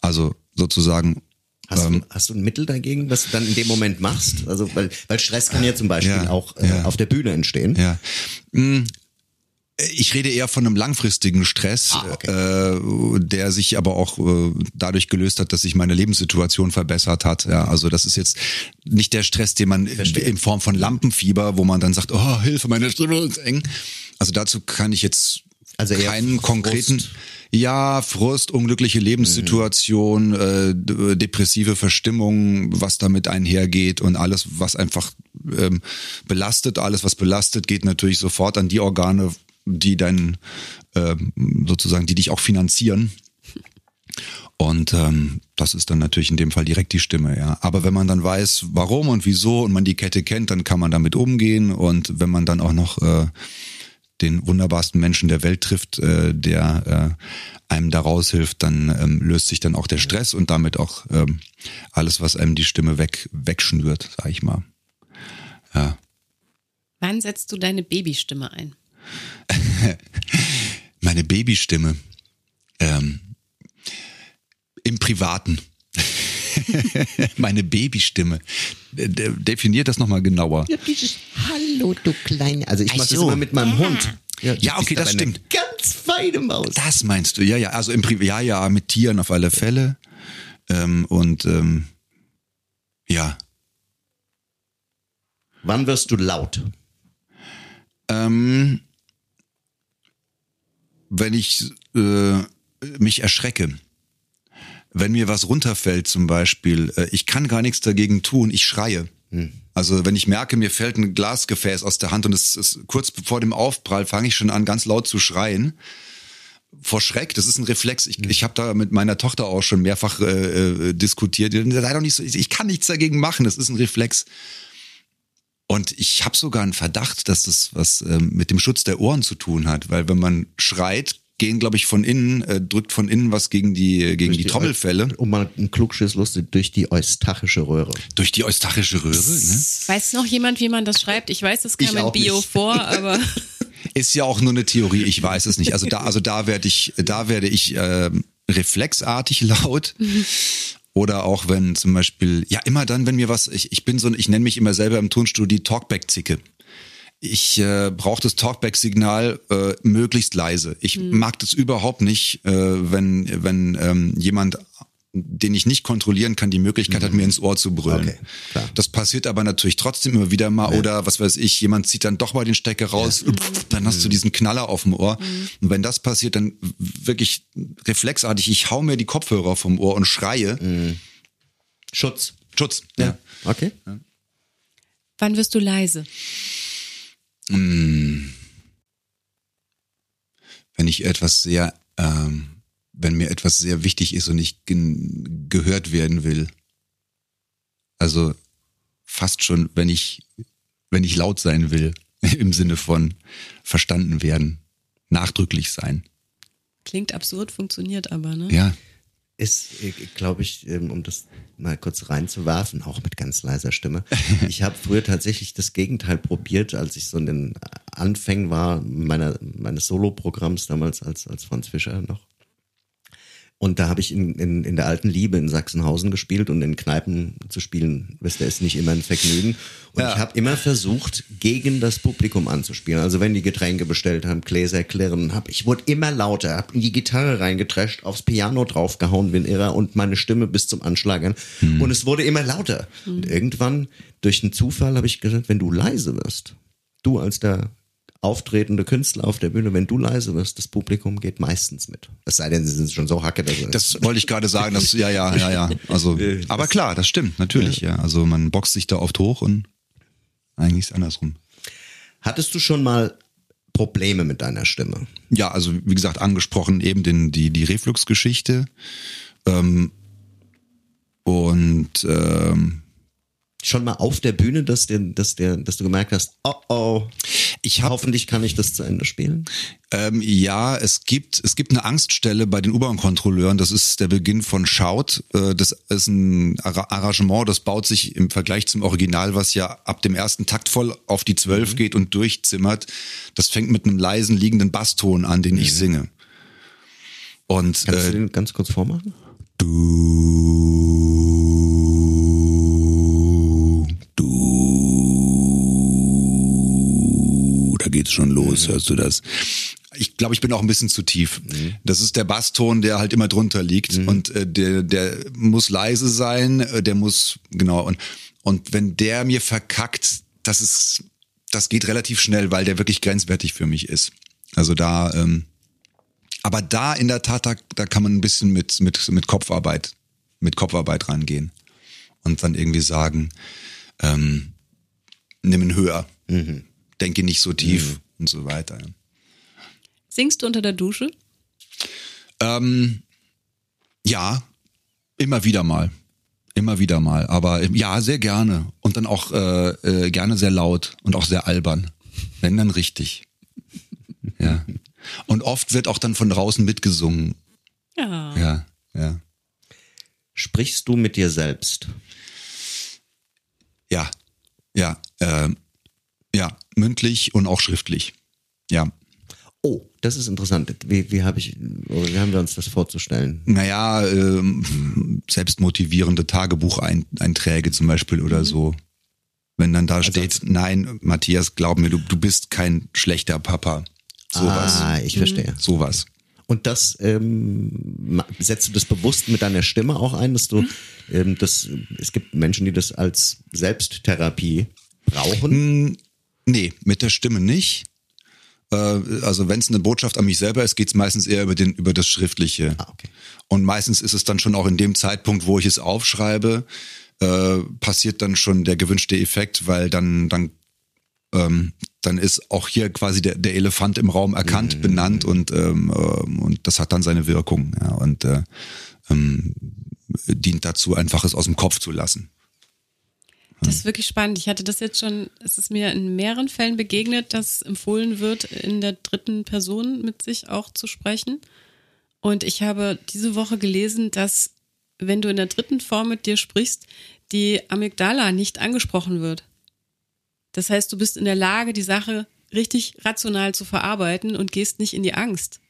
Also sozusagen. Hast, ähm, du, hast du ein Mittel dagegen, was du dann in dem Moment machst? Also, weil, weil Stress kann ja zum Beispiel Ja, auch äh, ja. auf der Bühne entstehen. Ja. Mm, Ich rede eher von einem langfristigen Stress, Ah, okay. äh, der sich aber auch äh, dadurch gelöst hat, dass sich meine Lebenssituation verbessert hat. Ja, also das ist jetzt nicht der Stress, den man in Form von Lampenfieber, wo man dann sagt, oh Hilfe, meine Stimme ist eng. Also dazu kann ich jetzt Also eher keinen Frust. konkreten. Ja, Frust, unglückliche Lebenssituation, äh, d- depressive Verstimmung, was damit einhergeht und alles, was einfach ähm, belastet, alles, was belastet, geht natürlich sofort an die Organe, die dein ähm, sozusagen, die dich auch finanzieren. Und ähm, das ist dann natürlich in dem Fall direkt die Stimme, ja. Aber wenn man dann weiß, warum und wieso und man die Kette kennt, dann kann man damit umgehen. Und wenn man dann auch noch äh, den wunderbarsten Menschen der Welt trifft, äh, der äh, einem da raushilft, dann ähm, löst sich dann auch der Stress und damit auch ähm, alles, was einem die Stimme weg wegschnürt, sag ich mal. Ja. Wann setzt du deine Babystimme ein? Meine Babystimme. Ähm, Im Privaten. Meine Babystimme. De- Definiert das nochmal genauer. Ja, dieses Hallo, du Kleine. Also ich Ach mache das so. immer mit meinem Hund. du Ja, okay, das stimmt. Ganz feine Maus. Das meinst du, ja, ja. Also im Pri ja, ja, mit Tieren auf alle Fälle. Ähm, und ähm, ja. Wann wirst du laut? Ähm, wenn ich äh, mich erschrecke, wenn mir was runterfällt zum Beispiel, äh, ich kann gar nichts dagegen tun, ich schreie. Also wenn ich merke, mir fällt ein Glasgefäß aus der Hand und es ist kurz vor dem Aufprall, fange ich schon an, ganz laut zu schreien. Vor Schreck, das ist ein Reflex. Ich, ich habe da mit meiner Tochter auch schon mehrfach äh, äh, diskutiert. Sagt doch nicht so, ich kann nichts dagegen machen, das ist ein Reflex. Und ich habe sogar einen Verdacht, dass das was ähm, mit dem Schutz der Ohren zu tun hat, weil wenn man schreit, gehen, glaube ich, von innen, äh, drückt von innen was gegen die gegen die, Durch Trommelfelle Um mal einen Klugschiss lustig, durch die eustachische Röhre. durch die eustachische Röhre. Ne? Weiß noch jemand, wie man das schreibt? Ich weiß, das kam in Bio nicht. vor, aber Ist ja auch nur eine Theorie, ich weiß es nicht. Also da, also da werde ich, da werde ich ähm, reflexartig laut. Oder auch wenn zum Beispiel, ja immer dann, wenn mir was, ich, ich bin so, ein- ich nenne mich immer selber im Tonstudio die Talkback-Zicke. Ich äh, brauche das Talkback-Signal äh, möglichst leise. Ich mag das überhaupt nicht, äh, wenn, wenn ähm, jemand, den ich nicht kontrollieren kann, die Möglichkeit hat, mir ins Ohr zu brüllen. Okay, klar. Das passiert aber natürlich trotzdem immer wieder mal. Oder was weiß ich, jemand zieht dann doch mal den Stecker raus, dann hast du diesen Knaller auf dem Ohr. Und wenn das passiert, dann wirklich reflexartig, ich hau mir die Kopfhörer vom Ohr und schreie. Schutz. Schutz. Ja. Okay. wann wirst du leise? Wenn ich etwas sehr, ähm, wenn mir etwas sehr wichtig ist und ich gehört werden will. Also fast schon, wenn ich, wenn ich laut sein will, im Sinne von verstanden werden, nachdrücklich sein. Klingt absurd, funktioniert aber, ne? Ja. Ist, glaube ich, ähm, um das mal kurz reinzuwerfen, auch mit ganz leiser Stimme. Ich habe früher tatsächlich das Gegenteil probiert, als ich so in den Anfängen war meiner, meines Soloprogramms damals als, als Franz Fischer noch. Und da habe ich in, in, in der alten Liebe in Sachsenhausen gespielt und in Kneipen zu spielen, wisst ihr, ist nicht immer ein Vergnügen. Und Ja. ich habe immer versucht, gegen das Publikum anzuspielen. Also wenn die Getränke bestellt haben, Gläser klirren, hab, ich wurde immer lauter, habe in die Gitarre reingetrescht, aufs Piano draufgehauen, bin irrer und meine Stimme bis zum Anschlagern. Und es wurde immer lauter. Und irgendwann, durch einen Zufall, habe ich gesagt, wenn du leise wirst, du als der auftretende Künstler auf der Bühne, wenn du leise wirst, das Publikum geht meistens mit. Es sei denn, sie sind schon so hacke, dass Das wollte ich gerade sagen, das, ja, ja, ja, ja. Also, aber klar, das stimmt, natürlich, ja. Also man boxt sich da oft hoch und eigentlich ist es andersrum. Hattest du schon mal Probleme mit deiner Stimme? Ja, also wie gesagt, angesprochen eben den, die, die Reflux-Geschichte. Ähm, und ähm, Schon mal auf der Bühne, dass, der, dass, der, dass du gemerkt hast, oh oh, ich habe hoffentlich kann ich das zu Ende spielen? Ähm, ja, es gibt, es gibt eine Angststelle bei den U-Bahn-Kontrolleuren. Das ist der Beginn von Shout. Äh, das ist ein Arra- Arrangement, das baut sich im Vergleich zum Original, was ja ab dem ersten Takt voll auf die Zwölf geht und durchzimmert. Das fängt mit einem leisen liegenden Basston an, den ich singe. Und Kannst du äh, den ganz kurz vormachen? du, geht's schon los, hörst du das? Ich glaube, ich bin auch ein bisschen zu tief. Das ist der Basston, der halt immer drunter liegt und äh, der, der muss leise sein, äh, der muss genau und und wenn der mir verkackt, das ist, das geht relativ schnell, weil der wirklich grenzwertig für mich ist. Also da, ähm, aber da in der Tat, da, da kann man ein bisschen mit, mit, mit Kopfarbeit, mit Kopfarbeit rangehen. Und dann irgendwie sagen, ähm, nimm ihn höher, denke nicht so tief und so weiter. Singst du unter der Dusche? Ähm, ja, immer wieder mal. Immer wieder mal. Aber ähm, ja, sehr gerne. Und dann auch äh, äh, gerne sehr laut und auch sehr albern. Wenn dann richtig. Ja. Und oft wird auch dann von draußen mitgesungen. Ja. Ja, ja. Sprichst du mit dir selbst? Ja, ja, ähm, ja, mündlich und auch schriftlich. Ja. Oh, das ist interessant. Wie, wie, hab ich, wie haben wir uns das vorzustellen? Naja, ähm, selbstmotivierende Tagebucheinträge zum Beispiel oder so. Wenn dann da steht, nein, Matthias, glaub mir, du, du bist kein schlechter Papa. Sowas. Ah, ich verstehe. Sowas. Und das ähm, setzt du das bewusst mit deiner Stimme auch ein, dass du ähm, das, es gibt Menschen, die das als Selbsttherapie brauchen. Nee, mit der Stimme nicht. Äh, also wenn es eine Botschaft an mich selber ist, geht's meistens eher über, den, über das Schriftliche. Ah, okay. Und meistens ist es dann schon auch in dem Zeitpunkt, wo ich es aufschreibe, äh, passiert dann schon der gewünschte Effekt, weil dann, dann, ähm, dann ist auch hier quasi der, der Elefant im Raum erkannt, benannt und, ähm, ähm, und das hat dann seine Wirkung. Ja, und äh, ähm, dient dazu, einfach es aus dem Kopf zu lassen. Das ist wirklich spannend. Ich hatte das jetzt schon, es ist mir in mehreren Fällen begegnet, dass empfohlen wird, in der dritten Person mit sich auch zu sprechen. Und ich habe diese Woche gelesen, dass wenn du in der dritten Form mit dir sprichst, die Amygdala nicht angesprochen wird. Das heißt, du bist in der Lage, die Sache richtig rational zu verarbeiten und gehst nicht in die Angst.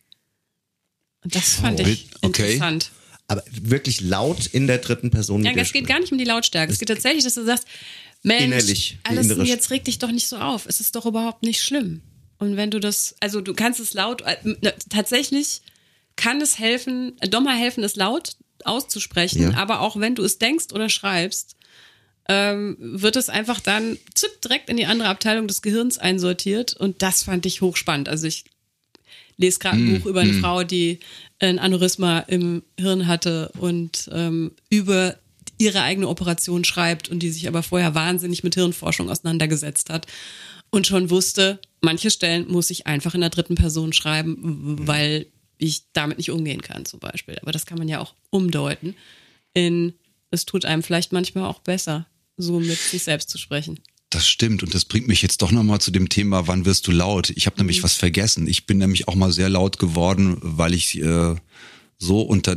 Und das fand ich Okay. interessant. Aber wirklich laut in der dritten Person. Ja, es geht gar nicht um die Lautstärke. Es geht tatsächlich, dass du sagst, Mensch, Innerlich, alles jetzt reg dich doch nicht so auf. Es ist doch überhaupt nicht schlimm. Und wenn du das, also du kannst es laut, äh, ne, tatsächlich kann es helfen, äh, doch mal helfen, es laut auszusprechen, Ja. aber auch wenn du es denkst oder schreibst, ähm, wird es einfach dann zück direkt in die andere Abteilung des Gehirns einsortiert und das fand ich hochspannend. Also ich lese gerade ein Buch über eine Frau, die ein Aneurysma im Hirn hatte und ähm, über ihre eigene Operation schreibt und die sich aber vorher wahnsinnig mit Hirnforschung auseinandergesetzt hat und schon wusste, manche Stellen muss ich einfach in der dritten Person schreiben, w- weil ich damit nicht umgehen kann zum Beispiel. Aber das kann man ja auch umdeuten in, es tut einem vielleicht manchmal auch besser, so mit sich selbst zu sprechen. Das stimmt und das bringt mich jetzt doch nochmal zu dem Thema, wann wirst du laut? Ich habe nämlich was vergessen. Ich bin nämlich auch mal sehr laut geworden, weil ich äh, so unter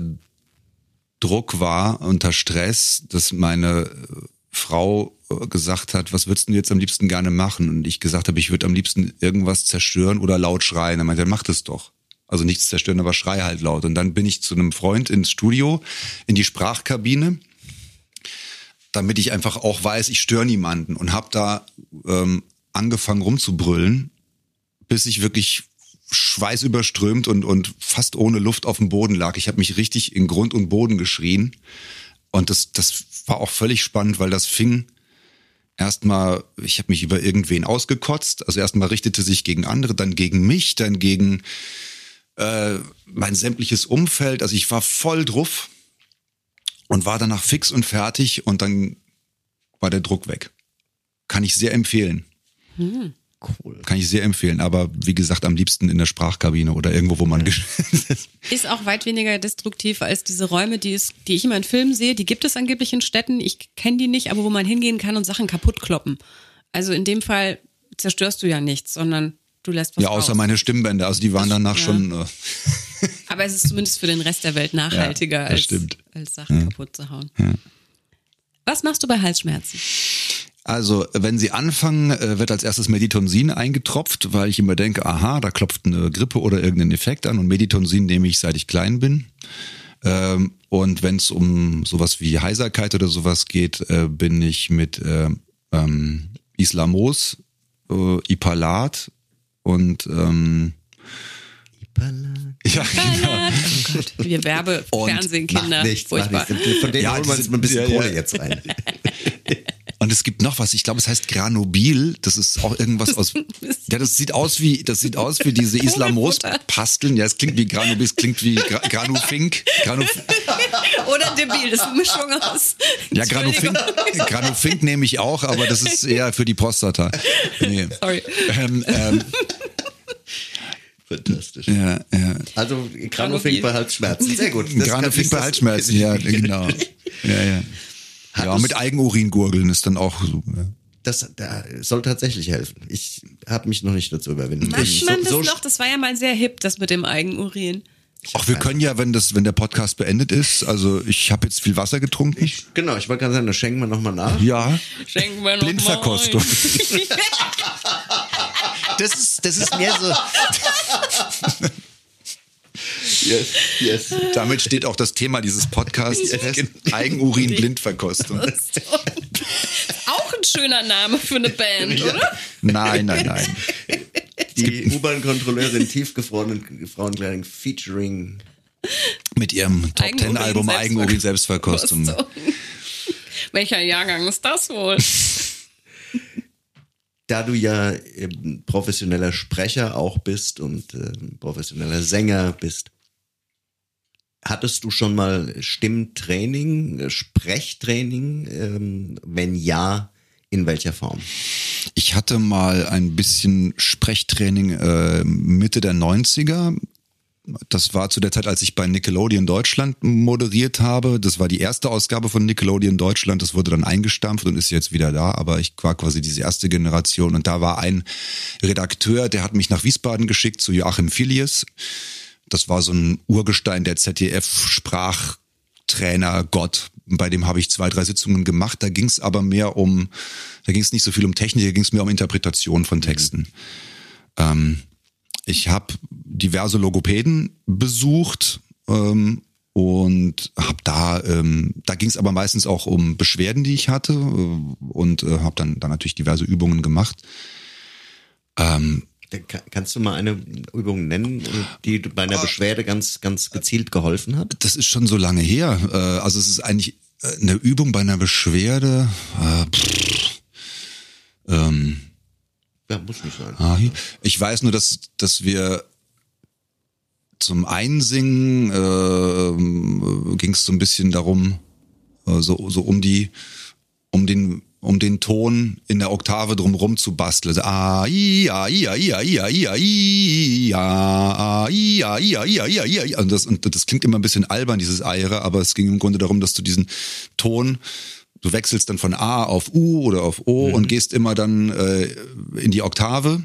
Druck war, unter Stress, dass meine äh, Frau äh, gesagt hat, was würdest du jetzt am liebsten gerne machen? Und ich gesagt habe, ich würde am liebsten irgendwas zerstören oder laut schreien. Er meinte, dann mach das doch. Also nichts zerstören, aber schrei halt laut. Und dann bin ich zu einem Freund ins Studio, in die Sprachkabine damit ich einfach auch weiß, ich störe niemanden und habe da ähm, angefangen rumzubrüllen, bis ich wirklich schweißüberströmt und, und fast ohne Luft auf dem Boden lag. Ich habe mich richtig in Grund und Boden geschrien und das, das war auch völlig spannend, weil das fing erstmal, ich habe mich über irgendwen ausgekotzt. Also erstmal richtete sich gegen andere, dann gegen mich, dann gegen äh, mein sämtliches Umfeld. Also ich war voll drauf und war danach fix und fertig und dann war der Druck weg. Kann ich sehr empfehlen. Cool. Kann ich sehr empfehlen. Aber wie gesagt, am liebsten in der Sprachkabine oder irgendwo, wo man gesch- Ist auch weit weniger destruktiv als diese Räume, die, es, die ich immer in Filmen sehe. Die gibt es angeblich in Städten. Ich kenne die nicht, aber wo man hingehen kann und Sachen kaputt kloppen. Also in dem Fall zerstörst du ja nichts, sondern du lässt was Ja, außer raus. meine Stimmbänder. Also die waren danach ja. schon. Äh, Aber es ist zumindest für den Rest der Welt nachhaltiger, Ja, als, als Sachen kaputt zu hauen. Was machst du bei Halsschmerzen? Also, wenn sie anfangen, äh, wird als erstes Meditonsin eingetropft, weil ich immer denke, aha, da klopft eine Grippe oder irgendein Effekt an und Meditonsin nehme ich, seit ich klein bin. Ähm, und wenn es um sowas wie Heiserkeit oder sowas geht, äh, bin ich mit äh, ähm, Islamos, Ipalat und ähm, ja, genau. Oh Gott, wir Werbe, Fernsehen, Kinder, nichts, mach furchtbar. nichts. Von denen Ja, holen wir uns ein bisschen ja, Kohle ja. jetzt rein. Und es gibt noch was, ich glaube, es heißt Granobil. Das ist auch irgendwas aus. Ja, das sieht aus wie, das sieht aus wie diese Islamos-Pasteln. Ja, es klingt wie Granobil, es klingt wie Gra Granufink. Granuf Oder debil, das ist eine Mischung aus. ja, Granufink. Granufink nehme ich auch, aber das ist eher für die Prostata. Nee. Sorry. Ähm, ähm, Fantastisch. ja, ja. Also Granofink bei Halsschmerzen. Sehr gut. Granufink ich- bei Halsschmerzen, ja, genau. Ja, ja. Hat Ja, mit Eigenurin gurgeln ist dann auch so. Ja. Das da soll tatsächlich helfen. Ich habe mich noch nicht dazu überwinden. Macht können. man das so, noch? Das war ja mal sehr hip, das mit dem Eigenurin. Auch wir können ja, wenn das, wenn der Podcast beendet ist, also ich habe jetzt viel Wasser getrunken. Genau, ich wollte gerade sagen, das schenken wir nochmal nach. ja. Schenken wir noch Blindverkostung. Das ist, das ist mehr so. yes, yes. Damit steht auch das Thema dieses Podcasts fest. Eigenurin Blindverkostung. Auch ein schöner Name für eine Band, oder? Nein, nein, nein. Die U-Bahn-Kontrolleurin tiefgefrorenen Frauenkleidung featuring. Mit ihrem Top Eigenurin Ten Album Eigenurin Selbstverkostung. Kostung. Welcher Jahrgang ist das wohl? Da du ja ähm, professioneller Sprecher auch bist und ähm, professioneller Sänger bist, hattest du schon mal Stimmtraining, äh, Sprechtraining? Ähm, wenn ja, in welcher Form? Ich hatte mal ein bisschen Sprechtraining äh, Mitte der 90er. Das war zu der Zeit, als ich bei Nickelodeon Deutschland moderiert habe. Das war die erste Ausgabe von Nickelodeon Deutschland. Das wurde dann eingestampft und ist jetzt wieder da. Aber ich war quasi diese erste Generation. Und da war ein Redakteur, der hat mich nach Wiesbaden geschickt zu Joachim Filius. Das war so ein Urgestein der ZDF-Sprachtrainer Gott. Bei dem habe ich zwei, drei Sitzungen gemacht. Da ging es aber mehr um, da ging es nicht so viel um Technik, da ging es mehr um Interpretation von Texten. Ähm, ich habe diverse Logopäden besucht ähm, und habe da, ähm, da ging es aber meistens auch um Beschwerden, die ich hatte äh, und äh, habe dann, dann natürlich diverse Übungen gemacht. Ähm, Kannst du mal eine Übung nennen, die bei einer Beschwerde ganz, ganz gezielt geholfen hat? das ist schon so lange her. Äh, also es ist eigentlich äh, eine Übung bei einer Beschwerde. Äh, pff, ähm, Ja, muss nicht sein. Ah. Ich weiß nur, dass, dass wir zum Einsingen äh, ging es so ein bisschen darum, äh, so, so um die, um den, um den Ton in der Oktave drumrum zu basteln. Also, ah, i, ah, i, ah, i, ah, i, ah, i, ah, i, ah, ah, i, ah, i, ah, i, ah, i, ah, i, ah. Und das, und das klingt immer ein bisschen albern, dieses Eire, aber es ging im Grunde darum, dass du diesen Ton du wechselst dann von A auf U oder auf O und gehst immer dann äh, in die Oktave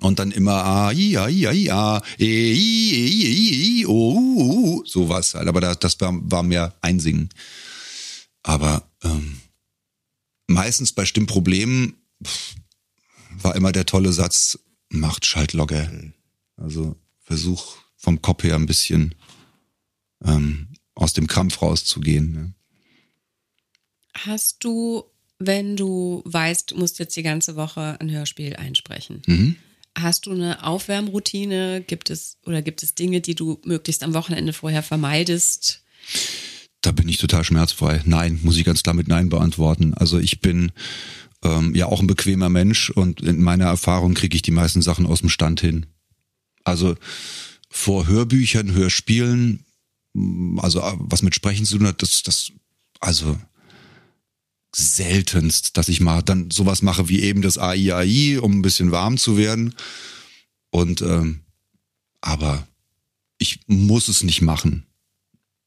und dann immer A, I, A, I, A, I, A, E, I, E, I, I, I, O, U, U, sowas halt. Aber das, das war, war mehr Einsingen. Aber ähm, meistens bei Stimmproblemen pff, war immer der tolle Satz, macht Schaltlogger. Also versuch vom Kopf her ein bisschen ähm, aus dem Krampf rauszugehen. Ne? Hast du, wenn du weißt, du musst jetzt die ganze Woche ein Hörspiel einsprechen, Mhm. hast du eine Aufwärmroutine? Gibt es oder gibt es Dinge, die du möglichst am Wochenende vorher vermeidest? Da bin ich total schmerzfrei. Nein, muss ich ganz klar mit Nein beantworten. Also ich bin ähm, ja auch ein bequemer Mensch und in meiner Erfahrung kriege ich die meisten Sachen aus dem Stand hin. Also vor Hörbüchern, Hörspielen, also äh, was mit Sprechen zu tun hat, das, das, also seltenst, dass ich mal dann sowas mache wie eben das AI, um ein bisschen warm zu werden. Und ähm, aber ich muss es nicht machen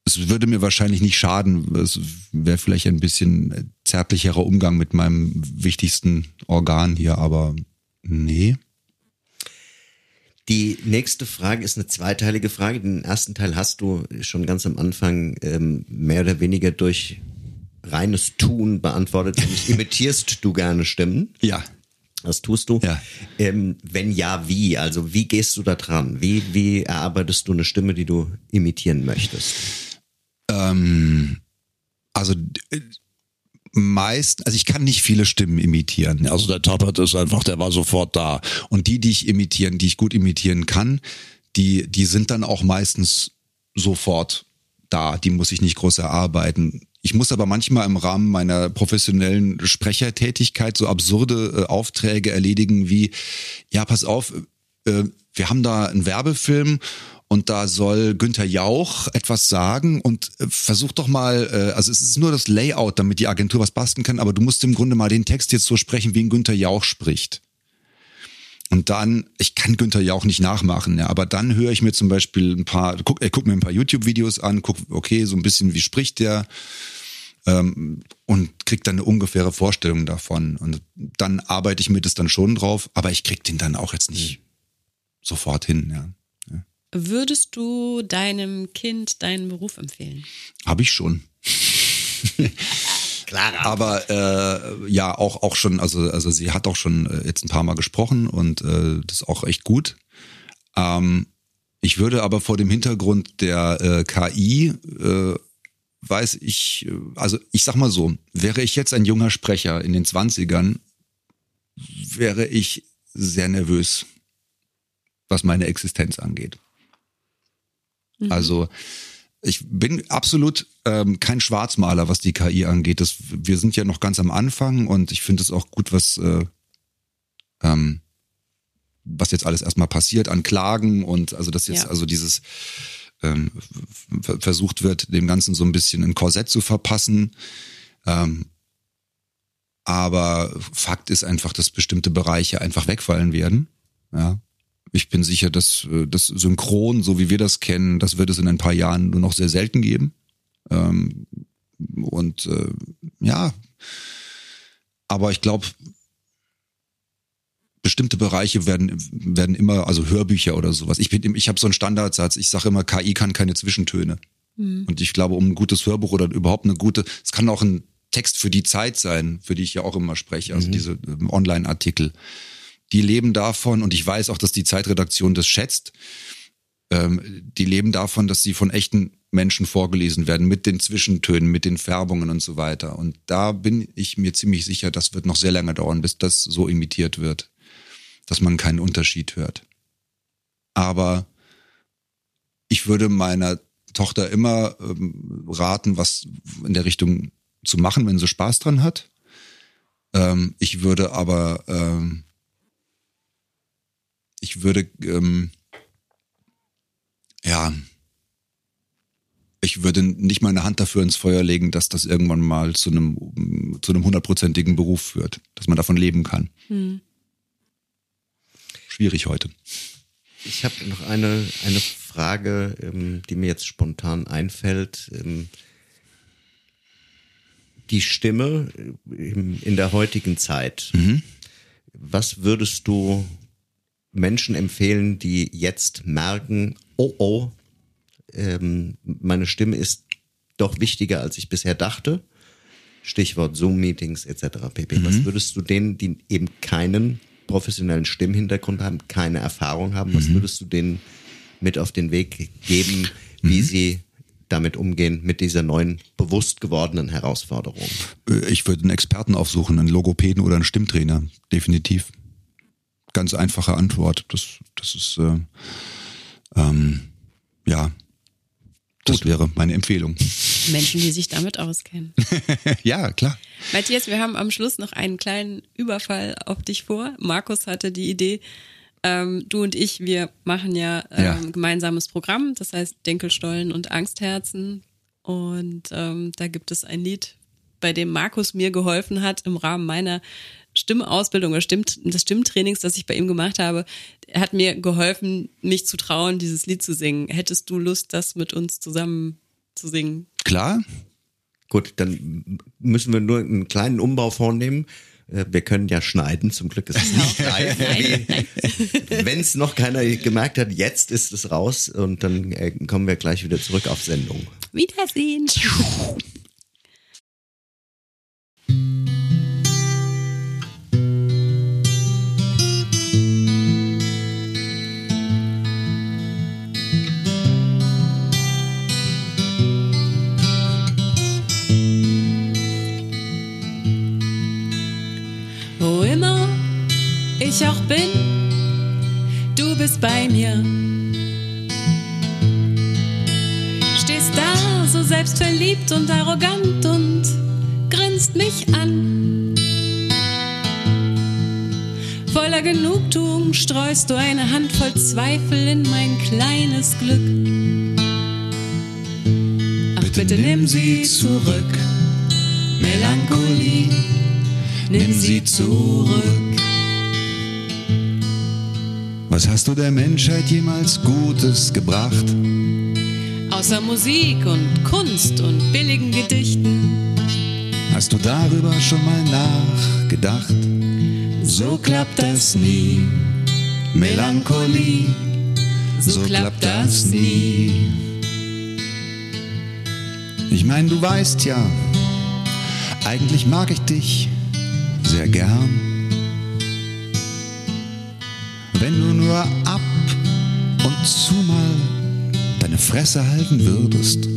es würde mir wahrscheinlich nicht schaden. Es wäre vielleicht ein bisschen zärtlicherer Umgang mit meinem wichtigsten Organ hier, aber nee. Die nächste Frage ist eine zweiteilige Frage. Den ersten Teil hast du schon ganz am Anfang ähm, mehr oder weniger durch reines Tun beantwortet. Nämlich, Imitierst du gerne Stimmen? Ja. Das tust du. Ja. Ähm, wenn ja, wie? Also wie gehst du da dran? Wie, wie erarbeitest du eine Stimme, die du imitieren möchtest? Ähm, also meist, also ich kann nicht viele Stimmen imitieren. Also der Tappert ist einfach, der war sofort da. Und die, die ich imitieren, die ich gut imitieren kann, die, die sind dann auch meistens sofort da, die muss ich nicht groß erarbeiten. Ich muss aber manchmal im Rahmen meiner professionellen Sprechertätigkeit so absurde äh, Aufträge erledigen wie, ja, pass auf, äh, wir haben da einen Werbefilm und da soll Günther Jauch etwas sagen und äh, versuch doch mal, äh, also es ist nur das Layout, damit die Agentur was basteln kann, aber du musst im Grunde mal den Text jetzt so sprechen, wie ein Günther Jauch spricht. Und dann, ich kann Günther Jauch nicht nachmachen, ja, aber dann höre ich mir zum Beispiel ein paar, guck, äh, guck mir ein paar YouTube-Videos an, guck, okay, so ein bisschen, wie spricht der, ähm, und krieg dann eine ungefähre Vorstellung davon. Und dann arbeite ich mir das dann schon drauf, aber ich krieg den dann auch jetzt nicht sofort hin, ja. ja. Würdest du deinem Kind deinen Beruf empfehlen? Habe ich schon. Klar. Aber äh, ja, auch auch schon, also also sie hat auch schon äh, jetzt ein paar Mal gesprochen und äh, das ist auch echt gut. Ähm, ich würde aber vor dem Hintergrund der äh, KI äh, weiß ich, äh, also ich sag mal so, wäre ich jetzt ein junger Sprecher in den Zwanzigern, wäre ich sehr nervös, was meine Existenz angeht. Mhm. Also ich bin absolut ähm, kein Schwarzmaler, was die KI angeht. Das, wir sind ja noch ganz am Anfang und ich finde es auch gut, was, äh, ähm, was jetzt alles erstmal passiert an Klagen und also das jetzt, ja. also dieses ähm, versucht wird, dem Ganzen so ein bisschen ein Korsett zu verpassen. Ähm, aber Fakt ist einfach, dass bestimmte Bereiche einfach wegfallen werden. Ja, ich bin sicher, dass äh, das Synchron, so wie wir das kennen, das wird es in ein paar Jahren nur noch sehr selten geben. Ähm, und äh, ja, aber ich glaube, bestimmte Bereiche werden werden immer, also Hörbücher oder sowas. Ich bin, ich habe so einen Standardsatz. Ich sage immer, KI kann keine Zwischentöne. Mhm. Und ich glaube, um ein gutes Hörbuch oder überhaupt eine gute, es kann auch ein Text für die Zeit sein, für die ich ja auch immer spreche, also mhm. diese ähm, Online-Artikel die leben davon, und ich weiß auch, dass die Zeitredaktion das schätzt, ähm, die leben davon, dass sie von echten Menschen vorgelesen werden, mit den Zwischentönen, mit den Färbungen und so weiter. Und da bin ich mir ziemlich sicher, das wird noch sehr lange dauern, bis das so imitiert wird, dass man keinen Unterschied hört. Aber ich würde meiner Tochter immer ähm, raten, was in der Richtung zu machen, wenn sie Spaß dran hat. Ähm, ich würde aber ähm, ich würde, ähm, ja, ich würde nicht mal eine Hand dafür ins Feuer legen, dass das irgendwann mal zu einem zu einem hundertprozentigen Beruf führt, dass man davon leben kann. Hm. Schwierig heute. Ich habe noch eine eine Frage, ähm, die mir jetzt spontan einfällt. Ähm, die Stimme äh, in der heutigen Zeit. Mhm. Was würdest du Menschen empfehlen, die jetzt merken, oh oh, ähm, meine Stimme ist doch wichtiger, als ich bisher dachte. Stichwort Zoom-Meetings etc. pp. Mhm. Was würdest du denen, die eben keinen professionellen Stimmhintergrund haben, keine Erfahrung haben, was mhm. würdest du denen mit auf den Weg geben, wie mhm. sie damit umgehen, mit dieser neuen, bewusst gewordenen Herausforderung? Äh, ich würde einen Experten aufsuchen, einen Logopäden oder einen Stimmtrainer, definitiv ganz einfache Antwort. Das, das ist, äh, ähm, ja, das Gut. wäre meine Empfehlung. Menschen, die sich damit auskennen. ja, klar. Matthias, wir haben am Schluss noch einen kleinen Überfall auf dich vor. Markus hatte die Idee, ähm, du und ich, wir machen ja, ähm, ja. gemeinsames Programm, das heißt Denkelstollen und Angstherzen. Und ähm, da gibt es ein Lied, bei dem Markus mir geholfen hat im Rahmen meiner Stimmausbildung oder Stimm, des Stimmtrainings, das ich bei ihm gemacht habe, hat mir geholfen, mich zu trauen, dieses Lied zu singen. Hättest du Lust, das mit uns zusammen zu singen? Klar. Gut, dann müssen wir nur einen kleinen Umbau vornehmen. Äh, wir können ja schneiden, zum Glück ist es nicht live. Wenn es noch keiner gemerkt hat, jetzt ist es raus und dann äh, kommen wir gleich wieder zurück auf Sendung. Wiedersehen. ich auch bin, du bist bei mir. Stehst da selbstverliebt und arrogant und grinst mich an. Voller Genugtuung streust du eine Handvoll Zweifel in mein kleines Glück. Ach, bitte, bitte nimm sie zurück, Melancholie, nimm sie zurück. Was hast du der Menschheit jemals Gutes gebracht? Außer Musik und Kunst und billigen Gedichten. Hast du darüber schon mal nachgedacht? So klappt das nie. Melancholie, so klappt das nie. Ich meine, du weißt ja, eigentlich mag ich dich sehr gern nur ab und zu mal deine Fresse halten würdest.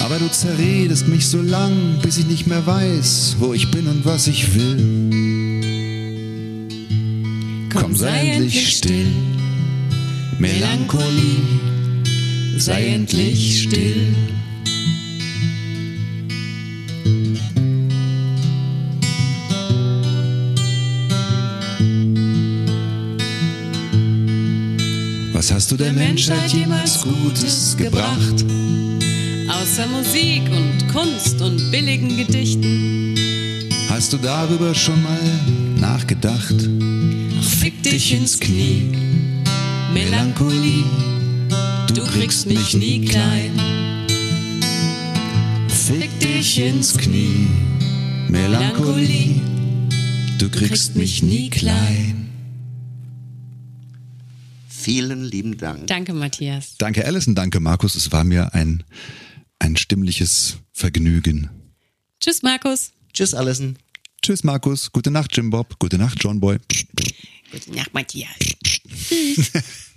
Aber du zerredest mich so lang, bis ich nicht mehr weiß, wo ich bin und was ich will. Komm, sei endlich still, Melancholie, sei endlich still. Hast du der, der Menschheit jemals Gutes gebracht? Außer Musik und Kunst und billigen Gedichten. Hast du darüber schon mal nachgedacht? Ach, fick dich ins Knie, Melancholie, du kriegst mich nie klein. Fick dich ins Knie, Melancholie, du kriegst mich nie klein. Vielen lieben Dank. Danke, Matthias. Danke, Alison. Danke, Markus. Es war mir ein, ein stimmliches Vergnügen. Tschüss, Markus. Tschüss, Alison. Tschüss, Markus. Gute Nacht, Jim Bob. Gute Nacht, John Boy. Gute Nacht, Matthias. Tschüss.